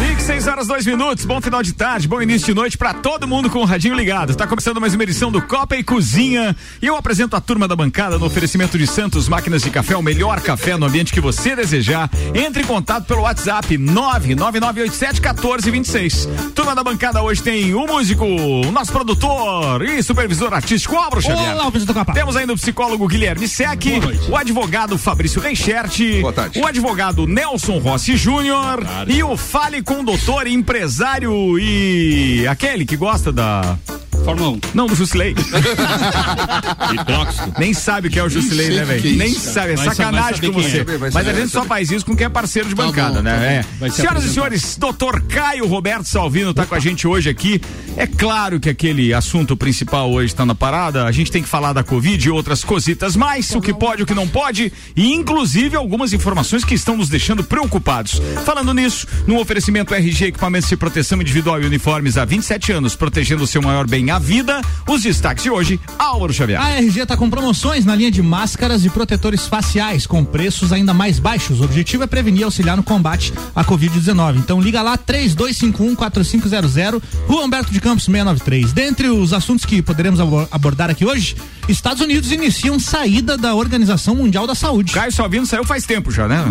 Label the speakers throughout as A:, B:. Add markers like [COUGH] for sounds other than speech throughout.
A: Mix, 6 horas, 2 minutos. Bom final de tarde, bom início de noite para todo mundo com o radinho ligado. Está começando mais uma edição do Copa e Cozinha. E eu apresento a turma da bancada no oferecimento de Santos Máquinas de Café, o melhor café no ambiente que você desejar. Entre em contato pelo WhatsApp 999871426. Turma da bancada hoje tem o músico, o nosso produtor e supervisor artístico Álvaro Xavier.
B: Olá, do Capa.
A: Temos ainda o psicólogo Guilherme Sec, o advogado Fabrício Reichert,
C: Boa tarde.
A: o advogado Nelson Rossi Júnior e o Fale doutor, empresário e aquele que gosta da
B: Fórmula 1.
A: não, do Jusilei. [LAUGHS]
B: Hidróxido.
A: Nem sabe o que é o Jusilei, né, velho?
C: é
A: Nem sabe, é
B: Vai sa- vai
A: sacanagem com
B: quem
A: você.
B: é.
A: Mas a gente só faz isso com quem é parceiro de
C: Tá
A: bancada,
C: bom,
A: né?
C: tá
A: É. Senhoras e
B: apresentar.
A: senhores, doutor Caio Roberto Salvino tá com a gente hoje aqui. É claro que aquele assunto principal hoje está na parada. A gente tem que falar da Covid e outras cositas mais, o que pode, o que não pode, e inclusive algumas informações que estão nos deixando preocupados. Falando nisso, no oferecimento RG Equipamentos de Proteção Individual e Uniformes há 27 anos, protegendo o seu maior bem, a vida. Os destaques de hoje, Álvaro Xavier.
B: A RG está com promoções na linha de máscaras e protetores faciais com preços ainda mais baixos. O objetivo é prevenir e auxiliar no combate à Covid-19. Então liga lá 3251-4500, Rua Humberto de Campos 693. Dentre os assuntos que poderemos abo- abordar aqui hoje, Estados Unidos iniciam saída da Organização Mundial da Saúde.
A: Caio Salvino saiu faz tempo já, né? [LAUGHS]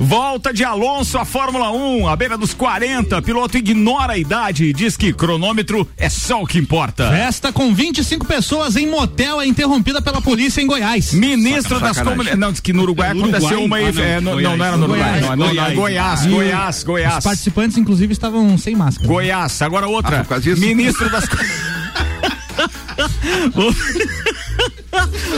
A: Volta de Alonso à Fórmula 1, à beira dos 40. Piloto ignora a idade e diz que cronômetro é só o que importa.
B: Festa com 25 pessoas em motel é interrompida pela polícia em Goiás.
A: Ministro das comunidades. Não, diz que no Uruguai
B: No Uruguai?
A: aconteceu uma.
B: Ah, não.
A: é, no- não, não era no
B: Goiás.
A: Uruguai, não, não, não,
B: Goiás.
A: Goiás,
B: E
A: Goiás,
B: Os
A: Goiás.
B: participantes, inclusive, estavam sem máscara.
A: Goiás. Agora
C: Ah,
A: outra.
C: disso?
A: Ministro das. [LAUGHS] [LAUGHS] [LAUGHS]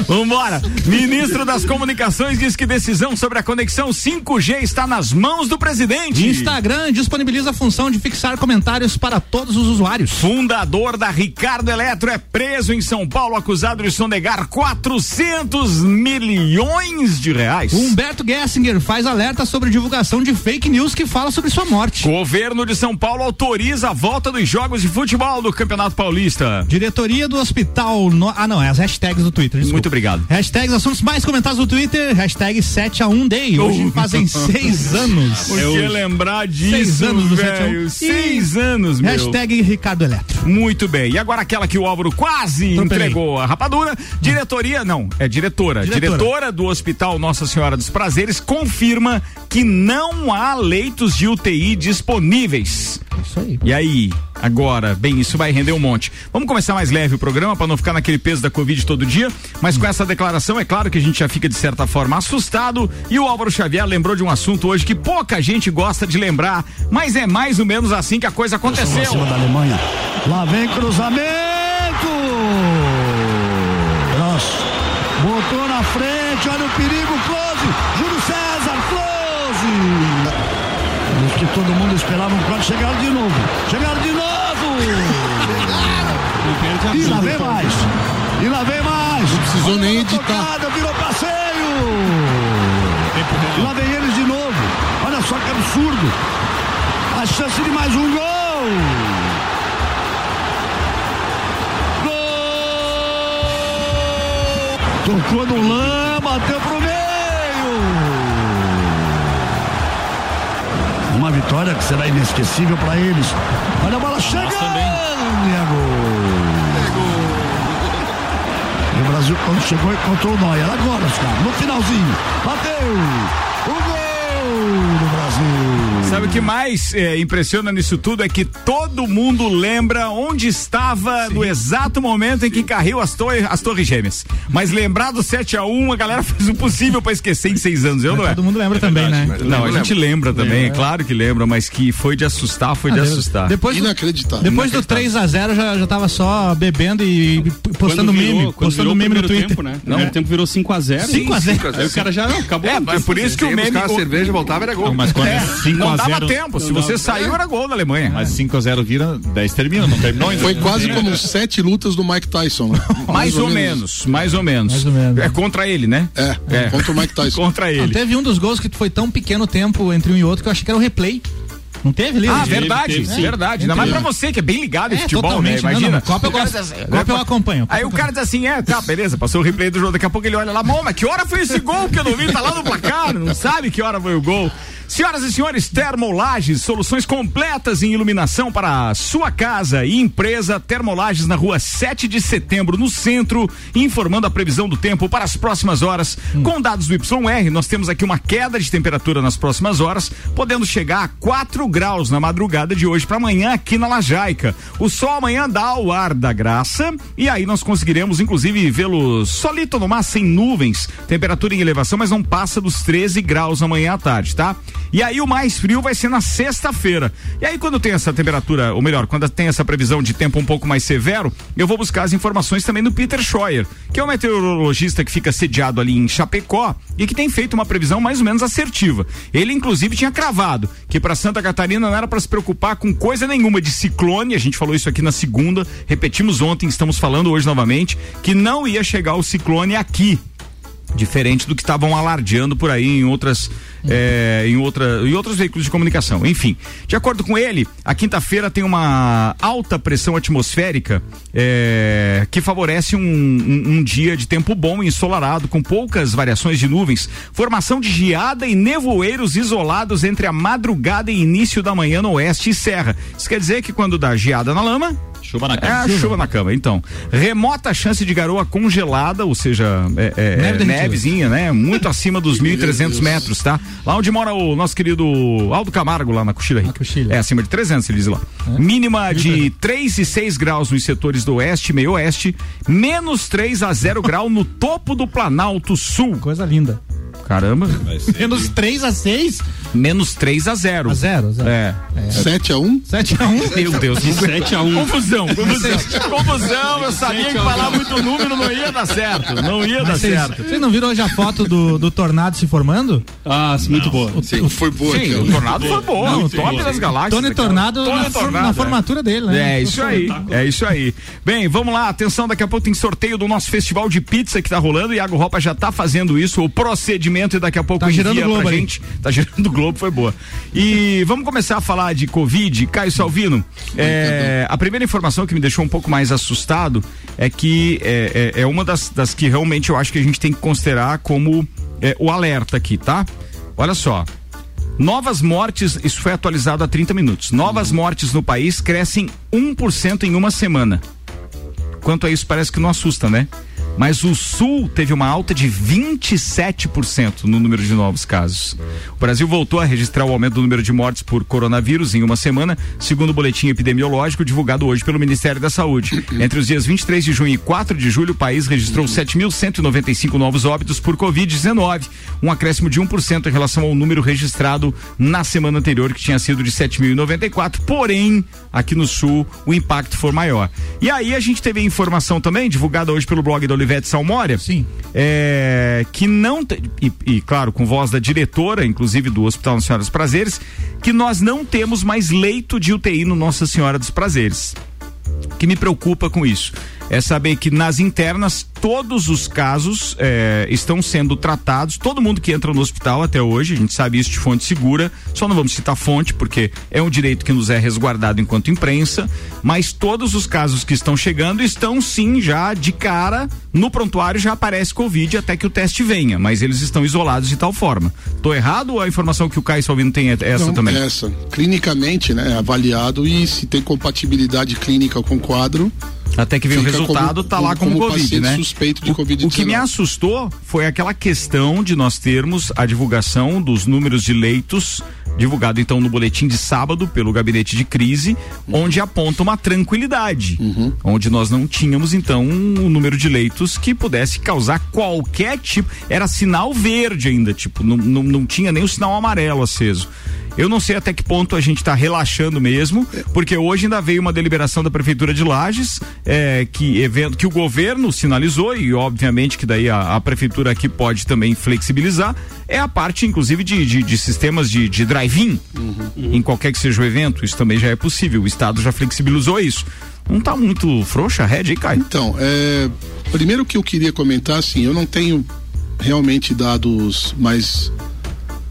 A: Vambora. Ministro das Comunicações diz que decisão sobre a conexão 5G está nas mãos do presidente.
B: Instagram disponibiliza a função de fixar comentários para todos os usuários.
A: Fundador da Ricardo Eletro é preso em São Paulo acusado de sonegar 400 milhões de reais.
B: Humberto Gessinger faz alerta sobre divulgação de fake news que fala sobre sua morte.
A: Governo de São Paulo autoriza a volta dos jogos de futebol do Campeonato Paulista.
B: Diretoria do Hospital. No... Ah, não, é as hashtags do Twitter. Desculpa.
A: Muito obrigado.
B: Hashtags assuntos mais comentados no Twitter. Hashtag 7 a 1 Day. Hoje
A: Uh.
B: fazem [LAUGHS] seis anos.
A: Por que lembrar disso,
B: Seis anos do 7 a 1.
A: velho? Seis anos, meu.
B: Hashtag Ricardo Eletro.
A: Muito bem. E agora aquela que o Álvaro quase
B: Atropelei.
A: entregou a rapadura. Diretoria, não, é diretora.
B: Diretora.
A: Diretora do Hospital Nossa Senhora dos Prazeres confirma que não há leitos de UTI disponíveis.
B: Isso aí.
A: E aí, agora, bem, isso vai render um monte. Vamos começar mais leve o programa para não ficar naquele peso da Covid todo dia, mas com essa declaração é claro que a gente já fica de certa forma assustado e o Álvaro Xavier lembrou de um assunto hoje que pouca gente gosta de lembrar, mas é mais ou menos assim que a coisa aconteceu.
D: cima da Alemanha. Lá vem cruzamento. Nossa. Botou na frente, olha o perigo, Close. Júlio César, Close. Os que todo mundo esperava quando chegaram de novo. Chegaram de novo. E lá vem mais. E lá vem mais. Não
C: precisou nem editar.
D: Tocada, virou passeio. E lá vem eles de novo. Olha só que absurdo. A chance de mais um gol. Gol! Tocou no lã, vitória que será inesquecível para eles. Olha a bola chegando. E é gol. E o Brasil, quando chegou, encontrou o Neuer. Agora, no finalzinho. Bateu.
A: Sabe o que mais eh, impressiona nisso tudo é que todo mundo lembra onde estava no exato momento em que caiu as, torre, as torres gêmeas. Mas lembrar do 7 a 1 a galera [LAUGHS] fez o possível pra esquecer em seis anos, eu não é?
B: Todo mundo lembra também, né?
A: Não, a gente lembra também, é claro que lembra, mas que foi de assustar, foi de
B: Ah,
A: assustar.
B: Depois do,
C: Inacreditável.
B: depois do 3 a 0 já, já tava só bebendo e postando
E: virou-
B: meme. Postando meme no
E: primeiro
B: Twitter.
E: tempo, né? O primeiro tempo virou 5x0.
B: 5 a 0
E: Aí o cara já não, acabou.
A: É,
E: não tem
A: é por isso que o meme.
C: buscava cerveja voltava era gol.
F: Mas quando é 5
A: Não
F: a
A: dava
F: 0
A: tempo. Se você saiu, era gol da Alemanha.
F: Mas 5 a 0 vira 10 termina, não terminou ainda.
C: Foi quase como sete lutas do Mike Tyson. Né? [LAUGHS]
A: Mais ou menos, mais ou menos.
B: Mais ou menos.
A: É contra ele, né?
C: É, contra o Mike Tyson. [LAUGHS]
A: Contra
B: Não,
A: ele.
B: teve um dos gols que foi tão pequeno tempo entre um e outro que eu achei que era o replay. Não teve, Lila?
A: Ah, verdade,
E: teve,
A: verdade. Ainda mais pra você que é bem ligado em
B: É,
A: futebol, né?
B: totalmente, não,
A: Imagina.
B: não, Copa eu gosto.
A: assim,
B: Copa eu acompanho, Copa
A: Aí
B: eu
A: o cara diz assim, é, tá, beleza, passou o replay do jogo, daqui a pouco ele olha lá, "Mô, mas que hora foi esse gol que eu não vi? Tá lá no placar, não sabe que hora foi o gol. Senhoras e senhores, Termolages, soluções completas em iluminação para a sua casa e empresa. Termolages na rua 7 de setembro, no centro, informando a previsão do tempo para as próximas horas. Com dados do YR, nós temos aqui uma queda de temperatura nas próximas horas, podendo chegar a 4 graus na madrugada de hoje para amanhã aqui na Lajaica. O sol amanhã dá o ar da graça e aí nós conseguiremos, inclusive, vê-lo solito no mar, sem nuvens. Temperatura em elevação, mas não passa dos 13 graus amanhã à tarde, tá? E aí o mais frio vai ser na sexta-feira. E aí quando tem essa temperatura, ou melhor, quando tem essa previsão de tempo um pouco mais severo, eu vou buscar as informações também do Peter Scheuer, que é um meteorologista que fica sediado ali em Chapecó e que tem feito uma previsão mais ou menos assertiva. Ele inclusive tinha cravado que para Santa Catarina não era para se preocupar com coisa nenhuma de ciclone, a gente falou isso aqui na segunda, repetimos ontem, estamos falando hoje novamente, que não ia chegar o ciclone aqui diferente do que estavam alardeando por aí em outras é, em outra em outros veículos de comunicação. Enfim, de acordo com ele, a quinta-feira tem uma alta pressão atmosférica é, que favorece um, um, um dia de tempo bom e ensolarado com poucas variações de nuvens, formação de geada e nevoeiros isolados entre a madrugada e início da manhã no oeste e serra. Isso quer dizer que quando dá geada na lama
F: Chuva na
A: é
F: cama.
A: a chuva na cama, então. Remota chance de garoa congelada, ou seja, é, é, é, nevezinha, né? Muito acima dos 1.300 metros, tá? Lá onde mora o nosso querido Aldo Camargo, lá na Coxilha Rica.
B: Coxilha.
A: É acima de 300, ele diz lá. Mínima de 3 e 6 graus nos setores do oeste e meio oeste, menos 3 a 0 grau no topo do Planalto Sul.
B: Coisa linda.
A: Caramba.
B: Menos 3 a 6
A: Menos 3 a 0.
B: a 0. A 0.
A: É.
C: 7 a 1
B: 7 a 1. [LAUGHS]
A: Meu Deus.
E: 7 a 1
A: Confusão, confusão. confusão, eu sabia que falar muito número não ia dar certo. Não ia dar
B: Vocês,
A: certo.
B: vocês não viram hoje a foto do, do tornado se formando?
E: Ah, muito boa.
C: Sim, foi boa
A: Sim,
C: aquela.
A: o Tornado foi bom,
B: Não,
A: o top
B: Tony-
A: das galáxias.
B: Tony
A: aquela.
B: Tornado,
A: Tony
B: na,
A: Tornado,
B: na
A: é.
B: formatura dele, né?
A: É isso aí, é isso aí. Bem, vamos lá, atenção, daqui a pouco tem sorteio do nosso festival de pizza que tá rolando. Iago Ropa já tá fazendo isso, o procedimento, e daqui a pouco
B: Tá girando
A: envia
B: o Globo
A: pra
B: aí.
A: gente. Tá girando o Globo, foi boa. E vamos começar a falar de Covid. Caio Salvino, é, a primeira informação que me deixou um pouco mais assustado é que é, é- é uma das, das que realmente eu acho que a gente tem que considerar como é, o alerta aqui, tá? Olha só. Novas mortes, isso foi atualizado há 30 minutos. Novas mortes no país crescem 1% em uma semana. Quanto a isso, parece que não assusta, né? Mas o Sul teve uma alta de 27% no número de novos casos. O Brasil voltou a registrar o aumento do número de mortes por coronavírus em uma semana, segundo o boletim epidemiológico divulgado hoje pelo Ministério da Saúde. Entre os dias 23 de junho e 4 de julho, o país registrou 7.195 novos óbitos por Covid-19, um acréscimo de 1% em relação ao número registrado na semana anterior, que tinha sido de 7.094. Porém, aqui no Sul, o impacto foi maior. E aí a gente teve informação também, divulgada hoje pelo blog da Olivete Salmória,
B: Sim.
A: é, que não e, e, claro com voz da diretora, inclusive do Hospital Nossa Senhora dos Prazeres, que nós não temos mais leito de UTI no Nossa Senhora dos Prazeres. O que me preocupa com isso é saber que nas internas todos os casos é, estão sendo tratados, todo mundo que entra no hospital até hoje, a gente sabe isso de fonte segura, só não vamos citar fonte porque é um direito que nos é resguardado enquanto imprensa, mas todos os casos que estão chegando estão sim já de cara no prontuário já aparece Covid até que o teste venha, mas eles estão isolados de tal forma. Tô errado ou a informação que o Caio Salvino tem é essa
C: Não,
A: também?
C: Essa. Clinicamente, né? Avaliado e se tem compatibilidade clínica com o quadro.
A: Até que vem o resultado,
C: como-
A: tá lá como,
C: como
A: Covid, né?
C: suspeito de
A: O-
C: Covid-19.
A: O que me assustou foi aquela questão de nós termos a divulgação dos números de leitos, divulgado então no boletim de sábado pelo gabinete de crise, onde aponta uma tranquilidade,
C: Uhum.
A: onde nós não tínhamos então um número de leitos que pudesse causar qualquer tipo, era sinal verde ainda, tipo, não, não, não tinha nem o sinal amarelo aceso. Eu não sei até que ponto a gente está relaxando mesmo, porque hoje ainda veio uma deliberação da prefeitura de Lages é, que evento que o governo sinalizou e obviamente que daí a, a prefeitura aqui pode também flexibilizar é a parte inclusive de, de, de sistemas de, de drive-in em qualquer que seja o evento. Isso também já é possível. O estado já flexibilizou isso. Não tá muito frouxa a rede aí, Caio?
C: Então, é, primeiro que eu queria comentar, assim, eu não tenho realmente dados mais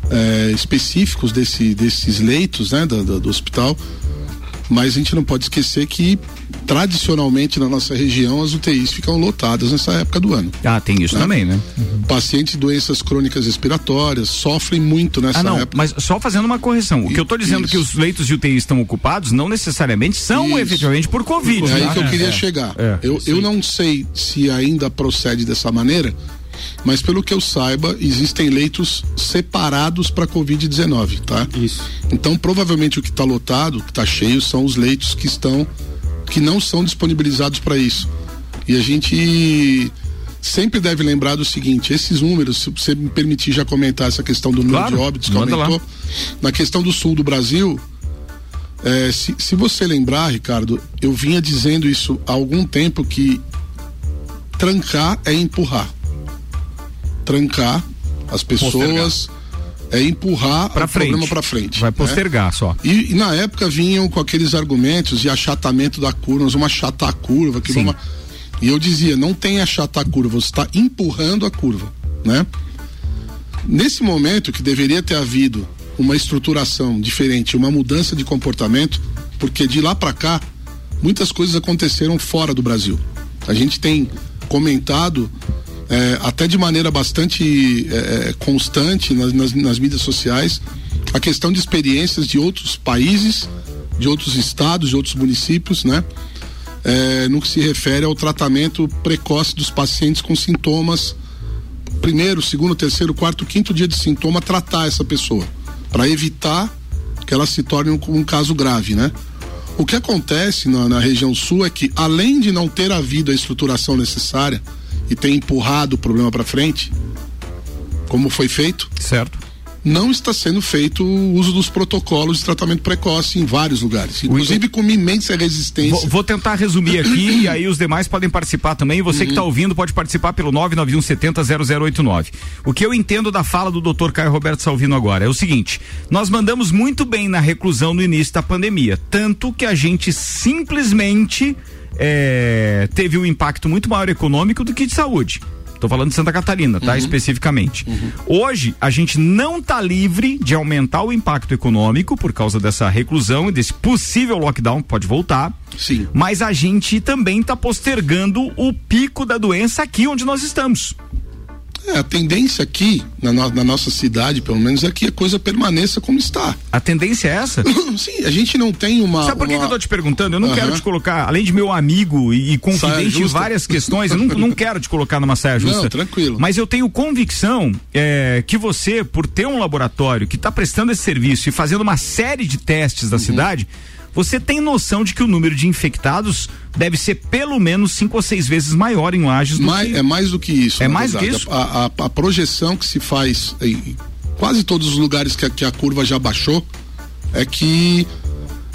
C: é, específicos desse, desses leitos, né, do, do hospital. Mas a gente não pode esquecer que tradicionalmente na nossa região as UTIs ficam lotadas nessa época do ano.
A: Ah, tem isso
C: Né?
A: também, né?
C: Pacientes de doenças crônicas respiratórias sofrem muito nessa
A: Ah, não,
C: época.
A: mas só fazendo uma correção. O que eu tô dizendo
C: Isso.
A: que os leitos de UTI estão ocupados não necessariamente são
C: Isso.
A: efetivamente por Covid.
C: É aí
A: tá?
C: que eu queria
A: É.
C: chegar.
A: É.
C: eu, eu não sei se ainda procede dessa maneira, mas pelo que eu saiba, existem leitos separados para Covid-19, tá?
E: Isso.
C: Então, provavelmente o que está lotado, que está cheio, são os leitos que estão, que não são disponibilizados para isso. E a gente sempre deve lembrar do seguinte: esses números, se você me permitir já comentar essa questão do número
A: Claro,
C: de óbitos que
A: manda lá.
C: aumentou, na questão do sul do Brasil, é, se, se você lembrar, Ricardo, eu vinha dizendo isso há algum tempo que trancar é empurrar. Trancar as pessoas é empurrar
A: Pra
C: o
A: frente.
C: problema para frente.
A: Vai
C: né?
A: postergar só.
C: E, e na época vinham com aqueles argumentos de achatamento da curva, nós vamos achatar a curva, que vamos. E eu dizia, não tem achatar a curva, você está empurrando a curva, né? Nesse momento que deveria ter havido uma estruturação diferente, uma mudança de comportamento, porque de lá para cá muitas coisas aconteceram fora do Brasil. A gente tem comentado eh, até de maneira bastante eh, constante nas, nas, nas mídias sociais a questão de experiências de outros países, de outros estados, de outros municípios, né? Eh, no que se refere ao tratamento precoce dos pacientes com sintomas primeiro, segundo, terceiro, quarto, quinto dia de sintoma, tratar essa pessoa, para evitar que ela se torne um, um caso grave, né? O que acontece na, na região sul é que, além de não ter havido a estruturação necessária e ter empurrado o problema para frente, como foi feito,
A: Certo.
C: não está sendo feito o uso dos protocolos de tratamento precoce em vários lugares, inclusive com uma imensa resistência.
A: Vou, vou tentar resumir [CLEARS THROAT] aqui e aí os demais podem participar também. Você que está ouvindo pode participar pelo 991700089. O que eu entendo da fala do Dr. Caio Roberto Salvino agora é o seguinte: nós mandamos muito bem na reclusão no início da pandemia, tanto que a gente simplesmente é, teve um impacto muito maior econômico do que de saúde. Tô falando de Santa Catarina, tá? Especificamente. Hoje, a gente não tá livre de aumentar o impacto econômico por causa dessa reclusão e desse possível lockdown, pode voltar.
C: Sim.
A: Mas a gente também tá postergando o pico da doença aqui onde nós estamos.
C: É, a tendência aqui, na, no- na nossa cidade, pelo menos, é que a coisa permaneça como está.
A: A tendência é essa? [LAUGHS]
C: Sim, a gente não tem uma.
A: Sabe por que,
C: uma-
A: que eu tô te perguntando? Eu não
C: Aham.
A: quero te colocar, além de meu amigo e, e confidente em várias questões, eu não, não quero te colocar numa saia justa.
C: Não, tranquilo.
A: Mas eu tenho convicção é, que você, por ter um laboratório que está prestando esse serviço e fazendo uma série de testes da
C: Uhum.
A: cidade, você tem noção de que o número de infectados deve ser pelo menos cinco ou seis vezes maior em Lages do
C: Mais-
A: que...
C: É mais do que isso.
A: É mais do que
C: verdade.
A: isso?
C: A, a- a projeção que se faz em quase todos os lugares que a, que a curva já baixou é que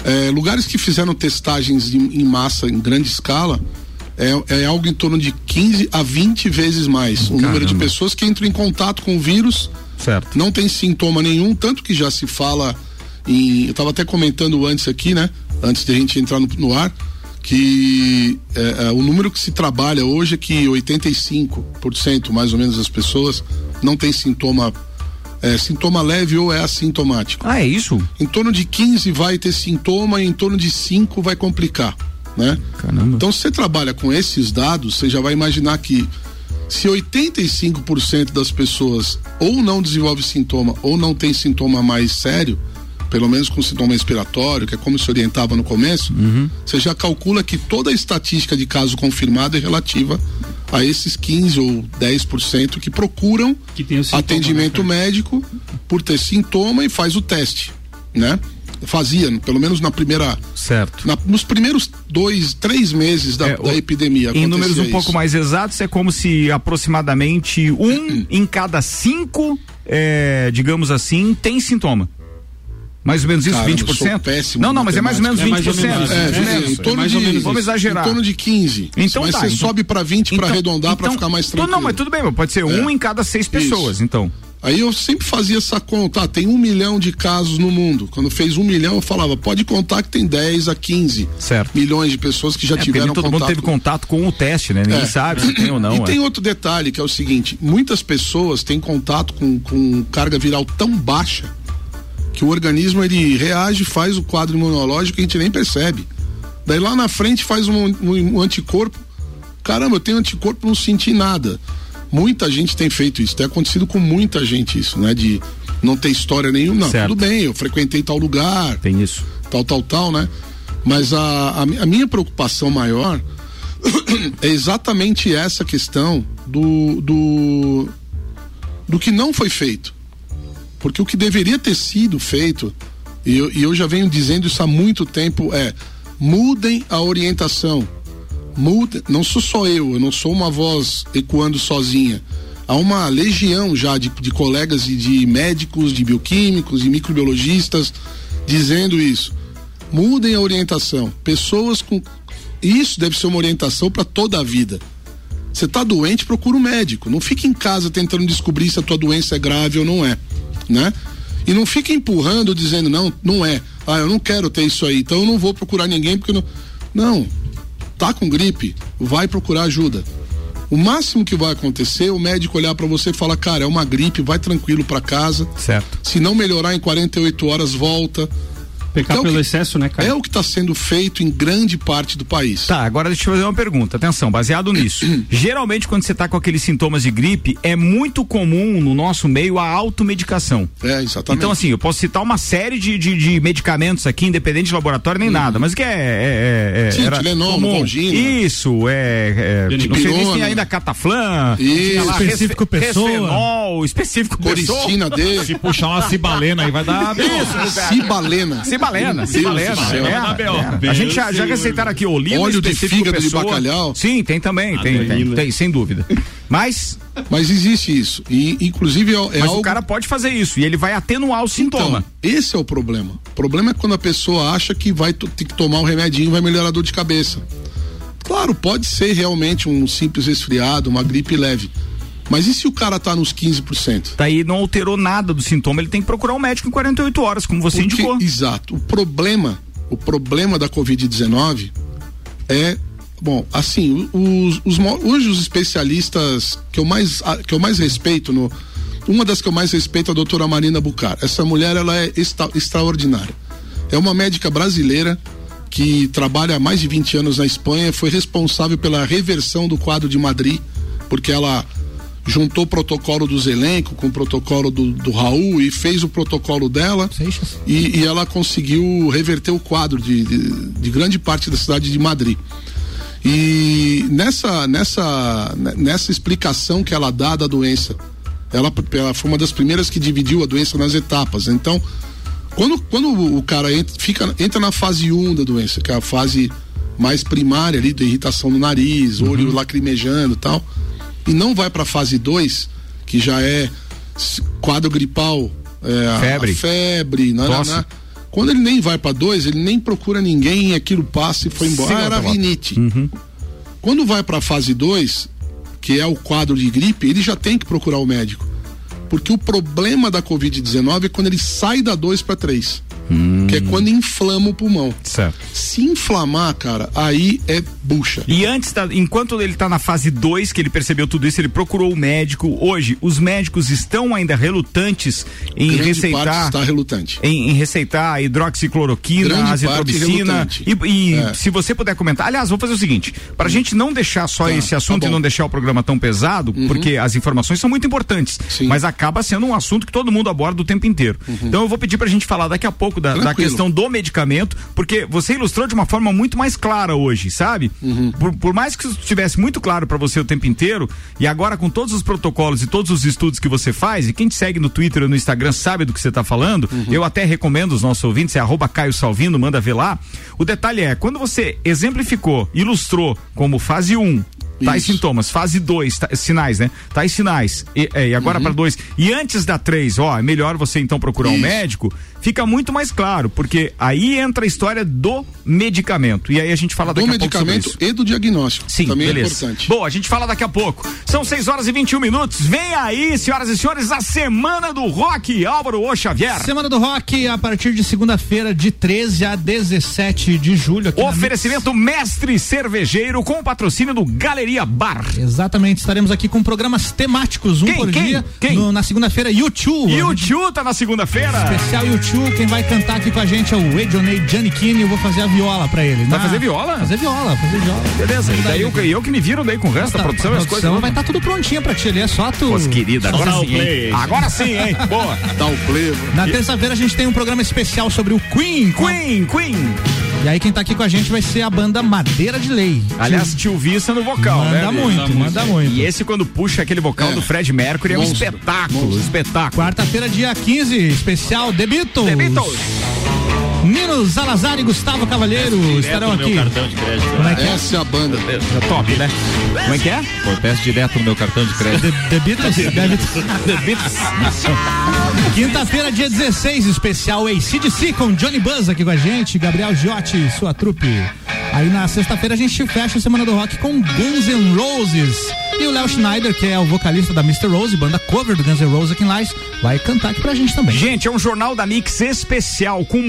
C: é, lugares que fizeram testagens em, em massa, em grande escala, é, é algo em torno de 15 a 20 vezes mais o número de
A: Caramba.
C: pessoas que entram em contato com o vírus
A: Certo.
C: não tem sintoma nenhum, tanto que já se fala em. Eu estava até comentando antes aqui, né? Antes de a gente entrar no, no ar, que é, é, o número que se trabalha hoje é que 85% mais ou menos das pessoas não tem sintoma. É, sintoma leve ou é assintomático.
A: Ah, é isso?
C: Em torno de 15 vai ter sintoma e em torno de 5 vai complicar, né?
A: Caramba.
C: Então, se você trabalha com esses dados, você já vai imaginar que se 85% das pessoas ou não desenvolve sintoma ou não tem sintoma mais sério, pelo menos com sintoma respiratório, que é como se orientava no começo, você já calcula que toda a estatística de caso confirmado é relativa a esses 15 ou 10% que procuram
E: Que sintoma,
C: atendimento
E: né,
C: médico por ter sintoma e faz o teste, né? Fazia, pelo menos na primeira
A: Certo.
C: na- nos primeiros dois, três meses da,
A: É,
C: da epidemia.
A: Em números um
C: acontecia
A: pouco
C: isso.
A: mais exatos, é como se aproximadamente um em cada cinco, é, digamos assim, tem sintoma. Mais ou menos isso,
C: Caramba, eu
A: 20%?
C: sou péssimo
A: não, não, mas é mais ou menos
E: matemática.
A: 20%.
E: É mais ou menos,
C: É,
A: menos,
C: é, em
A: menos.
C: torno
E: mais
C: de,
E: ou menos
A: Vamos exagerar.
C: Em torno de 15.
A: Então
C: mas
A: tá,
C: você
A: então-
C: sobe para 20 para
A: Então-
C: arredondar para
A: então-
C: ficar mais tranquilo.
A: Não, mas tudo bem, pode ser um
C: É.
A: em cada seis pessoas,
C: Isso.
A: então.
C: Aí eu sempre fazia essa conta, ah, tem um milhão de casos no mundo. Quando fez um milhão, eu falava, pode contar que tem 10 a 15
A: Certo.
C: milhões de pessoas que já
A: É, porque nem
C: tiveram
A: todo mundo
C: contato.
A: teve contato com o teste, né? Ninguém
C: É.
A: sabe se tem ou não.
C: E
A: é.
C: tem outro detalhe que é o seguinte: muitas pessoas têm contato com, com carga viral tão baixa que o organismo ele reage, faz o quadro imunológico e a gente nem percebe. Daí lá na frente faz um, um- um anticorpo. Caramba, eu tenho anticorpo, não senti nada. Muita gente tem feito isso. Tem acontecido com muita gente isso, né? De não ter história nenhuma. Não,
A: Certo.
C: tudo bem, eu frequentei tal lugar,
A: Tem isso.
C: tal, tal, tal, né? Mas a, a, a minha preocupação maior [COUGHS] é exatamente essa questão do, do, do que não foi feito. Porque o que deveria ter sido feito, e eu, e eu já venho dizendo isso há muito tempo, é mudem a orientação. Mudem, não sou só eu, eu não sou uma voz ecoando sozinha. Há uma legião já de, de colegas e de médicos, de bioquímicos, de microbiologistas dizendo isso. Mudem a orientação. Pessoas com. Isso deve ser uma orientação para toda a vida. Você tá doente, procura um médico. Não fique em casa tentando descobrir se a tua doença é grave ou não é, né? E não fique empurrando dizendo não, não é. Ah, eu não quero ter isso aí, então eu não vou procurar ninguém porque não. Não. Tá com gripe, vai procurar ajuda. O máximo que vai acontecer, o médico olhar para você e falar, cara, é uma gripe, vai tranquilo para casa.
A: Certo.
C: Se não melhorar em 48 horas, volta.
E: Pecar
C: É o
E: pelo
C: que-
E: excesso, né, cara?
C: É o que está sendo feito em grande parte do país.
A: Tá, agora deixa eu fazer uma pergunta. Atenção, baseado nisso. [CLEARS THROAT] Geralmente, quando você tá com aqueles sintomas de gripe, é muito comum no nosso meio a automedicação.
C: É, exatamente.
A: Então, assim, eu posso citar uma série de, de, de medicamentos aqui, independente de laboratório nem nada, mas que é. é, é, é
C: Sim,
A: era
C: Tilenol,
A: comum. Isso, é. é não sei nem se tem ainda cataflã,
C: Isso.
A: lá
B: Específico pessoa.
A: resfenol, específico pessoa.
C: Coristina D,
F: Se puxar uma cibalena aí vai dar.
C: cibalena.
A: Cibalena,
C: Deus
A: cibalena.
C: do céu.
A: é, é. A gente já, já receitaram aqui olina,
C: Óleo de fígado de
A: pessoa.
C: bacalhau.
A: Sim, tem também, tem, tem, tem, sem dúvida. Mas,
C: Mas existe isso. E, inclusive, é, é
A: mas
C: algo.
A: o cara pode fazer isso e ele vai atenuar o sintoma.
C: Então, esse é o problema. O problema é quando a pessoa acha que vai ter que tomar um remedinho e vai melhorar a dor de cabeça. Claro, pode ser realmente um simples resfriado, uma gripe leve. Mas e se o cara tá nos 15%?
A: Daí não alterou nada do sintoma, ele tem que procurar um médico em 48 horas, como você
C: Porque-
A: indicou.
C: Exato. O problema, o problema da Covid-19 é, bom, assim, os, os hoje os especialistas que eu mais que eu mais respeito no uma das que eu mais respeito é a doutora Marina Bucar. Essa mulher ela é extra- extraordinária. É uma médica brasileira que trabalha há mais de 20 anos na Espanha, foi responsável pela reversão do quadro de Madrid, porque ela juntou o protocolo do Zelenco com o protocolo do, do Raul e fez o protocolo dela e, e ela conseguiu reverter o quadro de, de, de grande parte da cidade de Madrid. E nessa, nessa, nessa explicação que ela dá da doença, ela, ela foi uma das primeiras que dividiu a doença nas etapas. Então, quando, quando o cara entra, fica, entra na fase 1 da doença, que é a fase mais primária ali, de irritação no nariz, olho lacrimejando e tal, e não vai para a fase 2, que já é quadro gripal, é,
A: Febre.
C: a febre, né,
A: Tosse.
C: né, né. quando ele nem vai para dois, ele nem procura ninguém, aquilo passa e foi embora.
A: Siga
C: Ah, era rinite. Quando vai para a fase 2, que é o quadro de gripe, ele já tem que procurar o médico. Porque o problema da Covid-19 é quando ele sai da 2 para 3. Que é quando inflama o pulmão.
A: Certo.
C: Se inflamar, cara, aí é bucha.
A: E antes, enquanto ele tá na fase 2, que ele percebeu tudo isso, ele procurou o médico. Hoje, os médicos estão ainda relutantes em
C: Grande
A: receitar.
C: está relutante.
A: Em, em receitar hidroxicloroquina,
C: Grande
A: azitromicina. E, e
C: É.
A: se você puder comentar. Aliás, vou fazer o seguinte: pra gente não deixar só
C: Tá,
A: esse
C: tá
A: assunto e
C: bom. Uhum.
A: não deixar o programa tão pesado, porque as informações são muito importantes.
C: Sim.
A: Mas acaba sendo um assunto que todo mundo aborda o tempo inteiro. Então eu vou pedir pra gente falar daqui a pouco da, da
C: Uhum. Tranquilo.
A: questão do medicamento, porque você ilustrou de uma forma muito mais clara hoje, sabe?
C: Uhum.
A: Por, por mais que isso estivesse muito claro pra você o tempo inteiro, e agora com todos os protocolos e todos os estudos que você faz, e quem te segue no Twitter ou no Instagram sabe do que você tá falando,
C: Uhum.
A: eu até recomendo os nossos ouvintes, é arroba Caio Salvino, manda ver lá. O detalhe é, quando você exemplificou, ilustrou como fase 1, tais
C: Isso.
A: sintomas, fase 2, sinais, né? Tais sinais, e, é, e agora pra 2. E antes da 3, ó, é melhor você então procurar um
C: Uhum. Isso.
A: médico, fica muito mais claro, porque aí entra a história do medicamento. E aí a gente fala
C: Do
A: daqui a pouco sobre
C: medicamento e do diagnóstico.
A: Sim,
C: Também
A: beleza.
C: é importante.
A: Bom, a gente fala daqui a pouco. São 6 horas e 21 minutos. Vem aí, senhoras e senhores, a semana do rock. Álvaro O Xavier.
B: Semana do Rock a partir de segunda-feira, de 13 a 17 de julho. Aqui na
A: Oferecimento Mestre Cervejeiro com o patrocínio do Galeria Bar.
B: Exatamente, estaremos aqui com programas temáticos, um
A: Quem?
B: por
A: Quem?
B: dia.
A: Quem?
B: No- na segunda-feira, YouTube.
A: E o Tio tá na segunda-feira.
B: Especial YouTube, quem vai cantar aqui com a gente é o Edionei Giannichini, eu vou fazer a viola pra ele.
A: Vai fazer viola?
B: Fazer viola, fazer viola.
A: Beleza, e daí eu, eu que me viro daí com o resto da produção e as coisas.
B: vai estar tudo prontinho pra ti ali, é só tu.
A: Pois, querida, agora sim, hein?
E: play.
A: Agora sim, hein? Boa.
C: Dá o plevo.
B: Na terça-feira a gente tem um programa especial sobre o Queen. com-
A: Queen, Queen.
B: E aí quem tá aqui com a gente vai ser a banda Madeira de Lei.
A: Aliás, tio Vissa no vocal,
B: manda
A: né?
B: muito, manda muito.
A: E esse quando puxa aquele vocal
C: É.
A: do Fred Mercury é um
C: Monstro,
A: espetáculo,
C: monstro.
A: espetáculo.
B: Quarta-feira, dia 15, especial The Beatles.
A: The Beatles.
B: Nino Salazar e Gustavo Cavalheiro estarão aqui.
E: meu cartão de crédito.
B: Como é que é?
C: Essa é a banda.
A: É top, né? Como é que é?
F: Acontece direto no meu cartão de crédito.
B: The, The Beatles? [LAUGHS]
A: The Beatles.
B: Quinta-feira, dia 16, especial ACDC com Johnny Buzz aqui com a gente, Gabriel Giotti, sua trupe. Aí na sexta-feira a gente fecha a Semana do Rock com Guns N' Roses. E o Léo Schneider, que é o vocalista da Mr. Rose, banda cover do Guns N' Roses aqui em Lais, vai cantar aqui pra gente também.
A: Gente, é um jornal da Mix especial com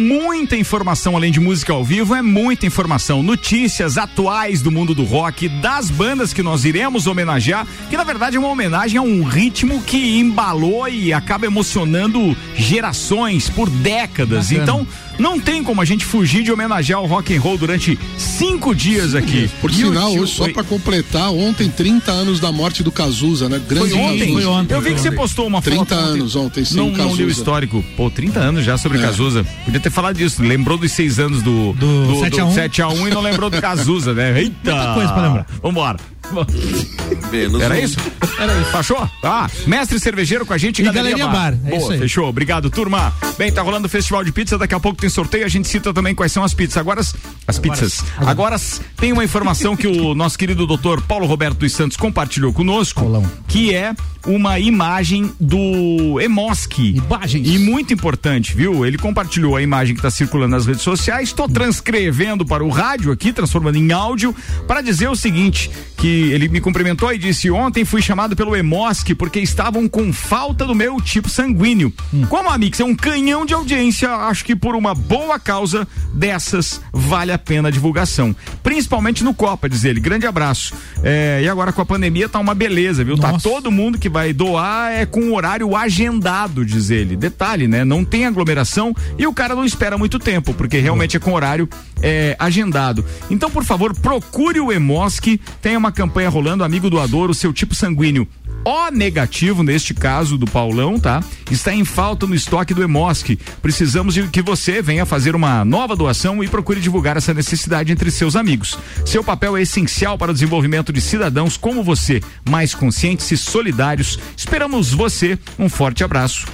A: muita informação além de música ao vivo, é muita informação, notícias atuais do mundo do rock, das bandas que nós iremos homenagear, que na verdade é uma homenagem a um ritmo que embalou e acaba emocionando gerações por décadas.
B: Bacana.
A: Então, não tem como a gente fugir de homenagear o rock and roll durante cinco dias aqui.
C: Por
A: E
C: sinal, hoje, só pra completar, ontem, 30 anos da morte do Cazuza, né? Grande
A: Foi ontem?
B: Foi ontem,
A: Eu vi que você postou uma
C: 30
A: foto.
C: anos ontem, sem
A: não, não li o histórico. Pô, 30 anos já sobre
C: É.
A: Cazuza. Podia ter falado disso. Lembrou dos seis anos do,
B: Do 7 a 1.
A: 7 a 1 e não lembrou do [LAUGHS] Cazuza, né? Eita!
B: Muita coisa pra lembrar.
A: Vambora. [LAUGHS] Era isso? Era isso. Achou? Ah, mestre cervejeiro com a gente
B: E Galeria Bar, é
A: Boa,
B: isso aí.
A: fechou. Obrigado, turma. Bem, tá rolando o festival de pizza. Daqui a pouco tem sorteio. A gente cita também quais são as pizzas. Agora, as- as pizzas. Agora, s- tem uma informação que o [LAUGHS] nosso querido doutor Paulo Roberto dos Santos compartilhou conosco,
B: Paulão.
A: que é uma imagem do Emosc.
B: Imagens.
A: E muito importante, viu? Ele compartilhou a imagem que está circulando nas redes sociais. Estou transcrevendo para o rádio aqui, transformando em áudio, para dizer o seguinte: que ele me cumprimentou e disse: ontem fui chamado pelo Emosc porque estavam com falta do meu tipo sanguíneo. Como a Mix é um canhão de audiência, acho que por uma boa causa dessas vale a pena a divulgação. Principalmente no Copa, diz ele. Grande abraço. É, e agora com a pandemia tá uma beleza, viu? Tá
B: Nossa.
A: todo mundo que vai doar é com horário agendado, diz ele. Detalhe, né? Não tem aglomeração e o cara não espera muito tempo, porque realmente é com horário é, agendado. Então, por favor, procure o Emosc. Tem uma campanha rolando, amigo doador, o seu tipo sanguíneo. O negativo, neste caso do Paulão, tá? Está em falta no estoque do Emosc. Precisamos de que você venha fazer uma nova doação e procure divulgar essa necessidade entre seus amigos. Seu papel é essencial para o desenvolvimento de cidadãos como você, mais conscientes e solidários. Esperamos você. Um forte abraço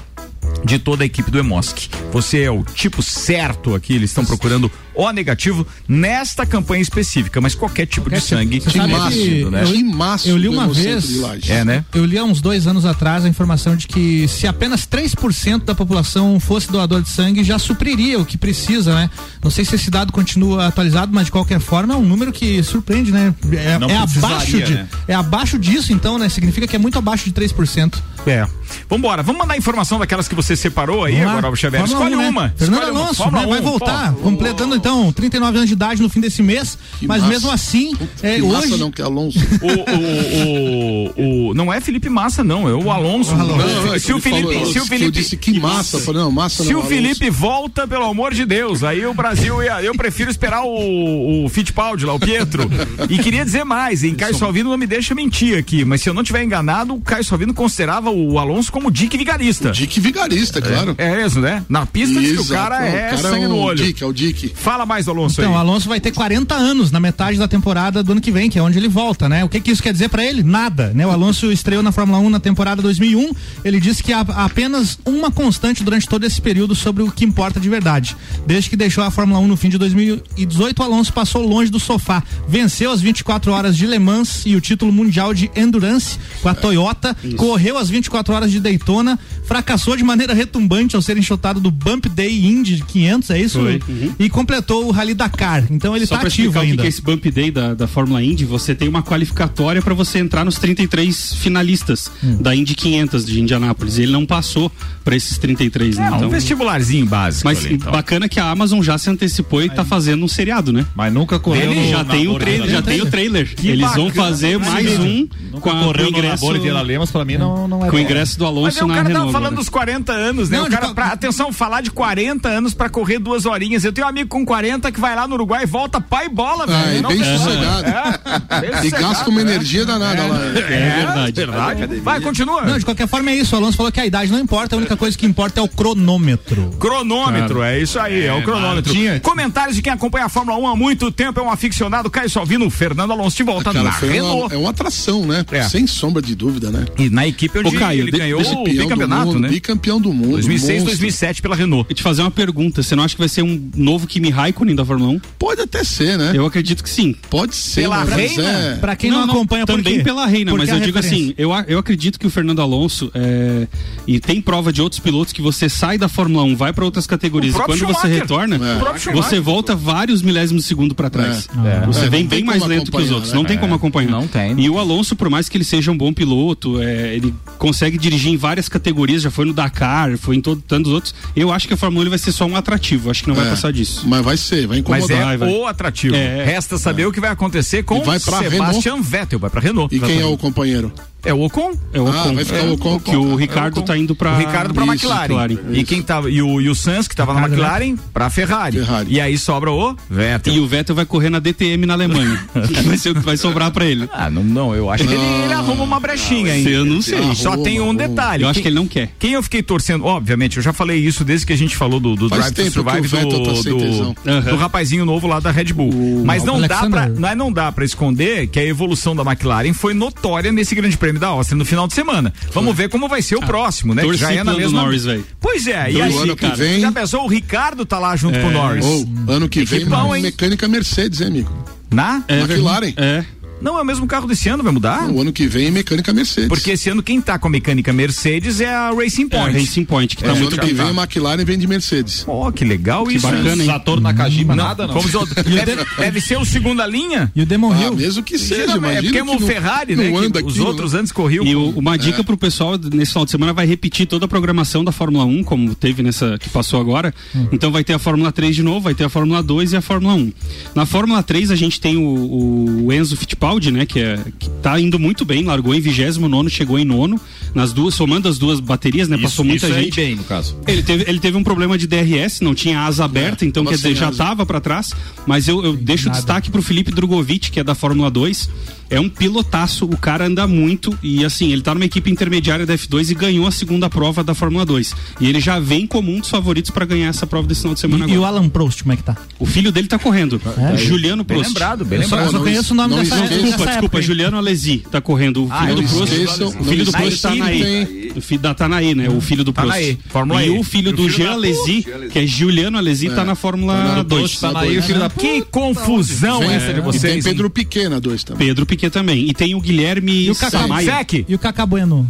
A: de toda a equipe do Emosc. Você é o tipo certo aqui, eles estão procurando O negativo nesta campanha específica, mas qualquer tipo
B: Qualquer
A: de sangue.
B: tipo. Sabe
C: Timaço,
B: que
A: né?
B: eu- eu li uma vez-.
A: É, né?
B: Eu li há uns dois anos atrás a informação de que se apenas 3% da população fosse doador de sangue, já supriria o que precisa, né? Não sei se esse dado continua atualizado, mas de qualquer forma é um número que surpreende, né? É, é abaixo de,
F: né?
B: é abaixo disso, então, né? Significa que é muito abaixo de 3%.
A: É. Vambora, vamos mandar informação daquelas que você separou aí
B: Vamos
A: agora, Xavier.
B: Fórmula
A: Escolhe
B: 1, né?
A: uma.
B: Fernando
A: uma.
B: Alonso,
A: Fórmula
B: né? vai
A: 1,
B: voltar,
A: pô.
B: completando então 39 anos de idade no fim desse mês,
C: Que
B: mas
C: massa.
B: mesmo assim, é,
C: que massa
B: hoje
C: não, que é Alonso.
A: O, o, o, o- não é Felipe Massa, não, é o Alonso.
B: Alonso.
C: Não, não, é
A: se
C: que
A: o Felipe,
C: falou,
A: se o
C: que
A: Felipe,
C: Eu disse que massa. Eu falei, não, massa
A: se
C: não.
A: o Felipe volta, pelo amor de Deus, aí o Brasil ia, eu prefiro esperar o, o Fittipaldi lá, o Pietro. E queria dizer mais, hein, Caio Salvino não me deixa mentir aqui, mas se eu não tiver enganado, o Caio Salvino considerava o Alonso como Dick Vigarista.
C: Dick Vigarista, claro.
A: É isso, né? Na pista diz que o
C: Exato.
A: cara é
C: o cara
A: sangue
C: é
A: no
C: o
A: olho.
C: Dick, é o Dick.
A: Fala mais Alonso
B: Então, o
A: aí.
B: Alonso vai ter 40 anos na metade da temporada do ano que vem, que é onde ele volta, né? O que que isso quer dizer pra ele? Nada. né? O Alonso estreou na Fórmula 1 na temporada 2001. Ele disse que há apenas uma constante durante todo esse período sobre o que importa de verdade. Desde que deixou a Fórmula 1 no fim de 2018, o Alonso passou longe do sofá. Venceu as 24 horas de Le Mans e o título mundial de Endurance com a Toyota. Correu as 24 horas de Daytona. Fracassou de maneira retumbante ao ser enxotado do Bump Day Indy 500, é isso?
E: Foi. Uhum.
B: E completou o Rally Dakar. Então ele
E: Só
B: está
E: pra
B: ativo
E: explicar o que
B: ainda.
E: que é esse Bump Day da, da Fórmula Indy, você tem uma qualificatória para você entrar nos 33 finalistas
B: Hum.
E: da Indy 500 de Indianápolis. Ele não passou para esses 33, né?
A: É, um
E: Então,
A: vestibularzinho básico.
E: mas
A: ali, então.
E: bacana que a Amazon já se antecipou e tá fazendo um seriado, né?
F: Mas nunca correu
E: Ele
F: no
E: já tem o trailer, já tem o trailer. Eles vão
A: bacana,
E: fazer
A: né?
E: mais um
F: Nunca
E: com, a, com
F: correu
E: o
F: no
E: ingresso
F: Namor Vila Lemos, pra mim não, não é
E: com o ingresso do
A: Mas
E: Alonso
A: é, o cara tava
E: Renault.
A: falando
E: agora.
A: dos 40 anos, né?
B: Não,
A: o cara, pra, atenção, falar de 40 anos pra correr duas horinhas. Eu tenho um amigo com 40 que vai lá no Uruguai e volta pai e bola,
C: Ah,
A: velho.
C: é
A: Não
C: bem sossegado.
A: É, bem
C: E
A: sossegado,
C: gasta uma
A: né?
C: energia danada lá.
E: É verdade.
A: Verdade. Vai, continua.
B: Não, de qualquer forma é isso. O Alonso falou que a idade não importa, a única coisa que importa é o cronômetro.
A: Cronômetro, é isso aí, é, o cronômetro.
F: tinha-
A: Comentários de quem acompanha a Fórmula 1 há muito tempo, é um aficionado, Caio Salvino, Fernando Alonso de volta
C: Cara,
A: na
C: uma,
A: Renault.
C: é uma atração, né?
A: É.
C: Sem sombra de dúvida, né?
A: E na equipe onde
E: Ô, Caio,
A: ele
E: de-
A: ganhou o bicampeonato,
C: mundo,
A: né?
C: Bicampeão do mundo.
A: 2006,
C: monstro.
A: 2007 pela Renault.
E: E te fazer uma pergunta, você não acha que vai ser um novo Kimi Raikkonen da Fórmula 1?
C: Pode até ser, né?
E: Eu acredito que sim.
C: Pode ser,
A: Pela
C: mas
A: reina?
C: é...
B: Pra quem não, acompanha por
E: também
B: quê?
E: pela reina,
B: Porque
E: mas eu digo
B: referência.
E: assim, eu, eu acredito que o Fernando Alonso é, e tem prova de outros pilotos que você sai da Fórmula 1, vai para outras categorias e quando você
A: Schumacher.
E: retorna,
C: É.
E: Você volta vários milésimos de segundo para trás.
C: É.
E: Você
C: É,
E: vem
C: não tem
E: bem mais lento que os outros,
C: né?
E: não tem como acompanhar.
A: não tem.
E: E o Alonso, por mais que ele seja um bom piloto, é, ele consegue dirigir em várias categorias, já foi no Dakar, foi em todo, tantos outros. Eu acho que a Fórmula 1 ele vai ser só um atrativo, acho que não vai
C: É.
E: passar disso.
C: Mas vai ser, vai
A: Mas
C: incomodar.
A: é
E: vai, vai.
A: o atrativo.
E: É.
A: Resta saber o que vai acontecer com
C: E vai
A: Sebastian Vettel. Vai pra Renault.
C: E quem é o companheiro?
A: É o Ocon.
E: É o
C: Ah,
E: Ocon.
C: vai ficar o Ocon.
E: Que o Ricardo
A: Ocon.
E: tá indo pra.
A: O Ricardo pra
C: Isso,
A: McLaren.
E: McLaren.
A: E quem tava e o, e o Sans que tava na
B: Ricardo
A: McLaren pra Ferrari.
C: Ferrari.
A: E aí sobra o Vettel.
E: E o Vettel vai correr na DTM naAlemanha. [LAUGHS] [LAUGHS] vai, ser, o vai sobrar pra ele.
A: Ah, não, não, eu acho que ele, ele arruma uma brechinha, hein?
E: Eu não sei.
A: Só
C: Arruma,
A: tem um detalhe.
E: Eu acho
A: Quem-
E: que ele não quer.
A: Quem eu fiquei torcendo, obviamente, eu já falei isso desde que a gente falou do, do
C: Faz
A: Drive to Survive
C: o Vettel tá
A: do,
C: sem
A: do, do rapazinho novo lá da Red Bull. Mas não dá, pra, não, é- não dá pra esconder que a evolução da McLaren foi notória nesse grande prêmio da Áustria no final de semana. Vamos ver como vai ser o próximo, né? Que já é na mesma.
E: Norris.
A: Pois é, e aí,
C: ano que vem-
A: já pensou? O Ricardo tá lá junto com o Norris.
C: Ou, ano que vem,
A: Equipão, hein?
C: mecânica Mercedes, hein, amigo?
A: Na?
E: É
C: McLaren.
E: É.
A: Não, é o mesmo carro desse ano, vai mudar?
C: O ano que vem, mecânica Mercedes.
A: Porque esse ano quem tá com a mecânica Mercedes é a Racing
E: É,
A: Point.
E: Racing Point, que
C: É,
E: tá
C: o
E: muito
C: ano que vem, a McLaren vem de Mercedes.
A: Ó, que legal isso.
E: bacana, hein?
F: Saturno Nakajima, nada não.
A: Como [LAUGHS] deve, deve ser o segunda linha?
B: E o Demon
C: Ah,
B: Hill.
C: mesmo que seja,
A: é
C: imagina
A: porque é
C: que
A: o
C: não-
A: Ferrari,
C: não
A: né? que os
C: aquilo,
A: outros
C: né?
A: antes corriam.
E: E o- uma dica pro pessoal nesse final de semana vai repetir toda a programação da Fórmula 1, como teve nessa que passou agora. Então vai ter a Fórmula 3 de novo, vai ter a Fórmula 2 e a Fórmula 1. Na Fórmula 3 a gente tem o, o Enzo Fittipaldi, né, que, é, que tá indo muito bem, largou em 29 chegou em nono, nas duas, somando as duas baterias, né, passou muita
F: isso é
E: gente.
F: ir bem, no caso.
E: Ele teve, ele teve um problema de DRS, não tinha asa aberta, então
C: tava
E: quer dizer, já
C: asa.
E: estava para trás. Mas eu, eu deixo destaque pro Felipe Drogovic, que é da Fórmula 2. É um pilotaço, o cara anda muito e assim, ele tá numa equipe intermediária da F2 e ganhou a segunda prova da Fórmula 2. E ele já vem como um dos favoritos para ganhar essa prova desse final de semana
B: E, e o
E: agora.
B: Alan Prost, como é que tá?
E: O filho dele tá correndo. Juliano
A: Bem
E: Prost.
A: lembrado, bem
B: Eu só,
A: lembrado.
B: eu só
C: não
B: conheço o nome
C: não
B: dessa,
E: Desculpa,
B: época,
E: desculpa,
B: hein?
E: Juliano Alesi tá correndo. O filho
A: Ah,
E: do Prost.
C: esqueçam-
E: o filho do
C: não
E: Prost tá na
C: que
E: E. O filho da tá na E, né? O filho do
A: Tá
E: Prost.
A: na E, Fórmula
E: e
A: E.
E: o filho do Jean Alesi, que é Juliano Alesi, tá na Fórmula 2.
F: Tá na I, filho da
A: Que confusão essa de
C: E
A: vocês.
C: tem
A: hein?
C: Pedro Pequena, dois também.
E: Pedro Piquet também. E tem o Guilherme
B: E
E: Samaia.
B: E o Cacá Bueno?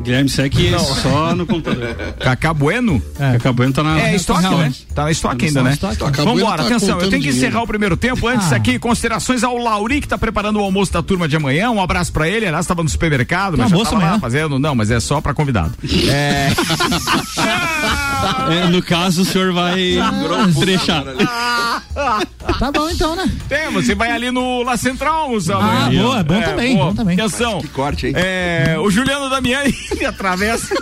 E: Guilherme Sec só no computador. [LAUGHS]
A: Cacá Bueno?
B: É.
E: Acabando tá na.
A: É, estoque,
B: tá
A: né?
B: onde?
A: Tá na estoque ainda, né? Vambora,
C: ele tá
A: atenção, eu tenho que
C: dinheiro.
A: encerrar o primeiro tempo. Antes
B: Ah.
A: aqui, considerações ao Lauri, que tá preparando o almoço da turma de amanhã. Um abraço pra ele. Aliás, tava no supermercado, mas já
B: almoço
A: tava lá fazendo. Não, mas é só pra convidado. É. [LAUGHS] [LAUGHS]
E: É, no caso, o senhor vai trechar.
B: Tá bom então, né?
A: Tem, você vai ali no La Central almoçar
B: Ah, boa, é bom também, bom também.
A: Atenção.
G: Que corte, hein?
A: É, o Juliano Damiani ele [LAUGHS] atravessa.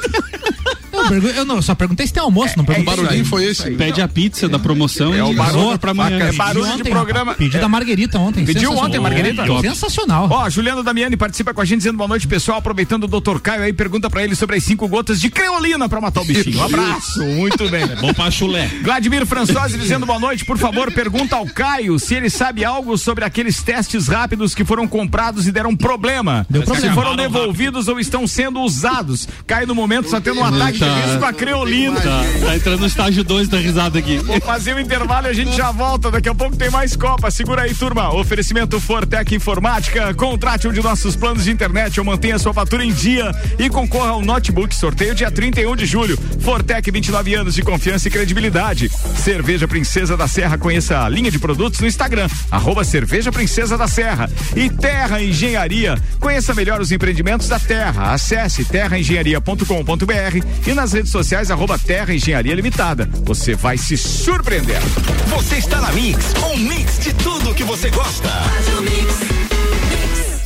B: Eu eu não, só perguntei se tem almoço, não
C: O
B: perguntei.
C: barulhinho foi esse.
E: Pede a pizza da promoção
A: É
E: e
A: o barulho
E: pra amanhã.
A: É barulho de
B: Ontem,
A: programa.
B: Pedi da Marguerita ontem.
A: Pediu ontem, Marguerita?
B: Sensacional.
A: Ó, Juliano Damiani participa com a gente dizendo boa noite, pessoal. Aproveitando o Dr. Caio aí, pergunta pra ele sobre as cinco gotas de creolina pra matar o bichinho. Um abraço, muito bem.
F: Bom pra chulé.
A: Vladimir Françosi dizendo boa noite, por favor, pergunta ao Caio se ele sabe algo sobre aqueles testes rápidos que foram comprados e deram problema.
B: Deu
A: se
B: problema.
A: foram devolvidos ou estão sendo usados. Caio no momento está tendo um ataque de riso com a creolina.
E: Tá, tá entrando no estágio 2 da risada aqui.
A: Vou fazer o intervalo e a gente já volta. Daqui a pouco tem mais Copa. Segura aí, turma. Oferecimento Fortec Informática. Contrate um de nossos planos de internet ou mantenha sua fatura em dia e concorra ao notebook. Sorteio dia 31 de julho. Fortec, 29 anos de confiança e credibilidade. Cerveja Princesa da Serra. Conheça a linha de produtos no Instagram. Arroba Cerveja Princesa da Serra. E Terra Engenharia. Conheça melhor os empreendimentos da Terra. Acesse terraengenharia.com.br e nas redes sociais arroba Terra Engenharia Limitada. Você vai se surpreender.
H: Você está na Mix, um mix de tudo que você gosta.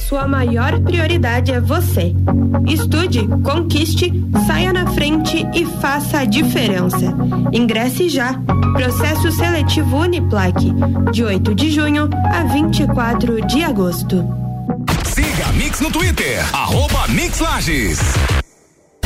G: Sua maior prioridade é você. Estude, conquiste, saia na frente e faça a diferença. Ingresse já. Processo seletivo Uniplaque, de 8 de junho a 24 de agosto.
H: Siga a Mix no Twitter, arroba Mix Lages.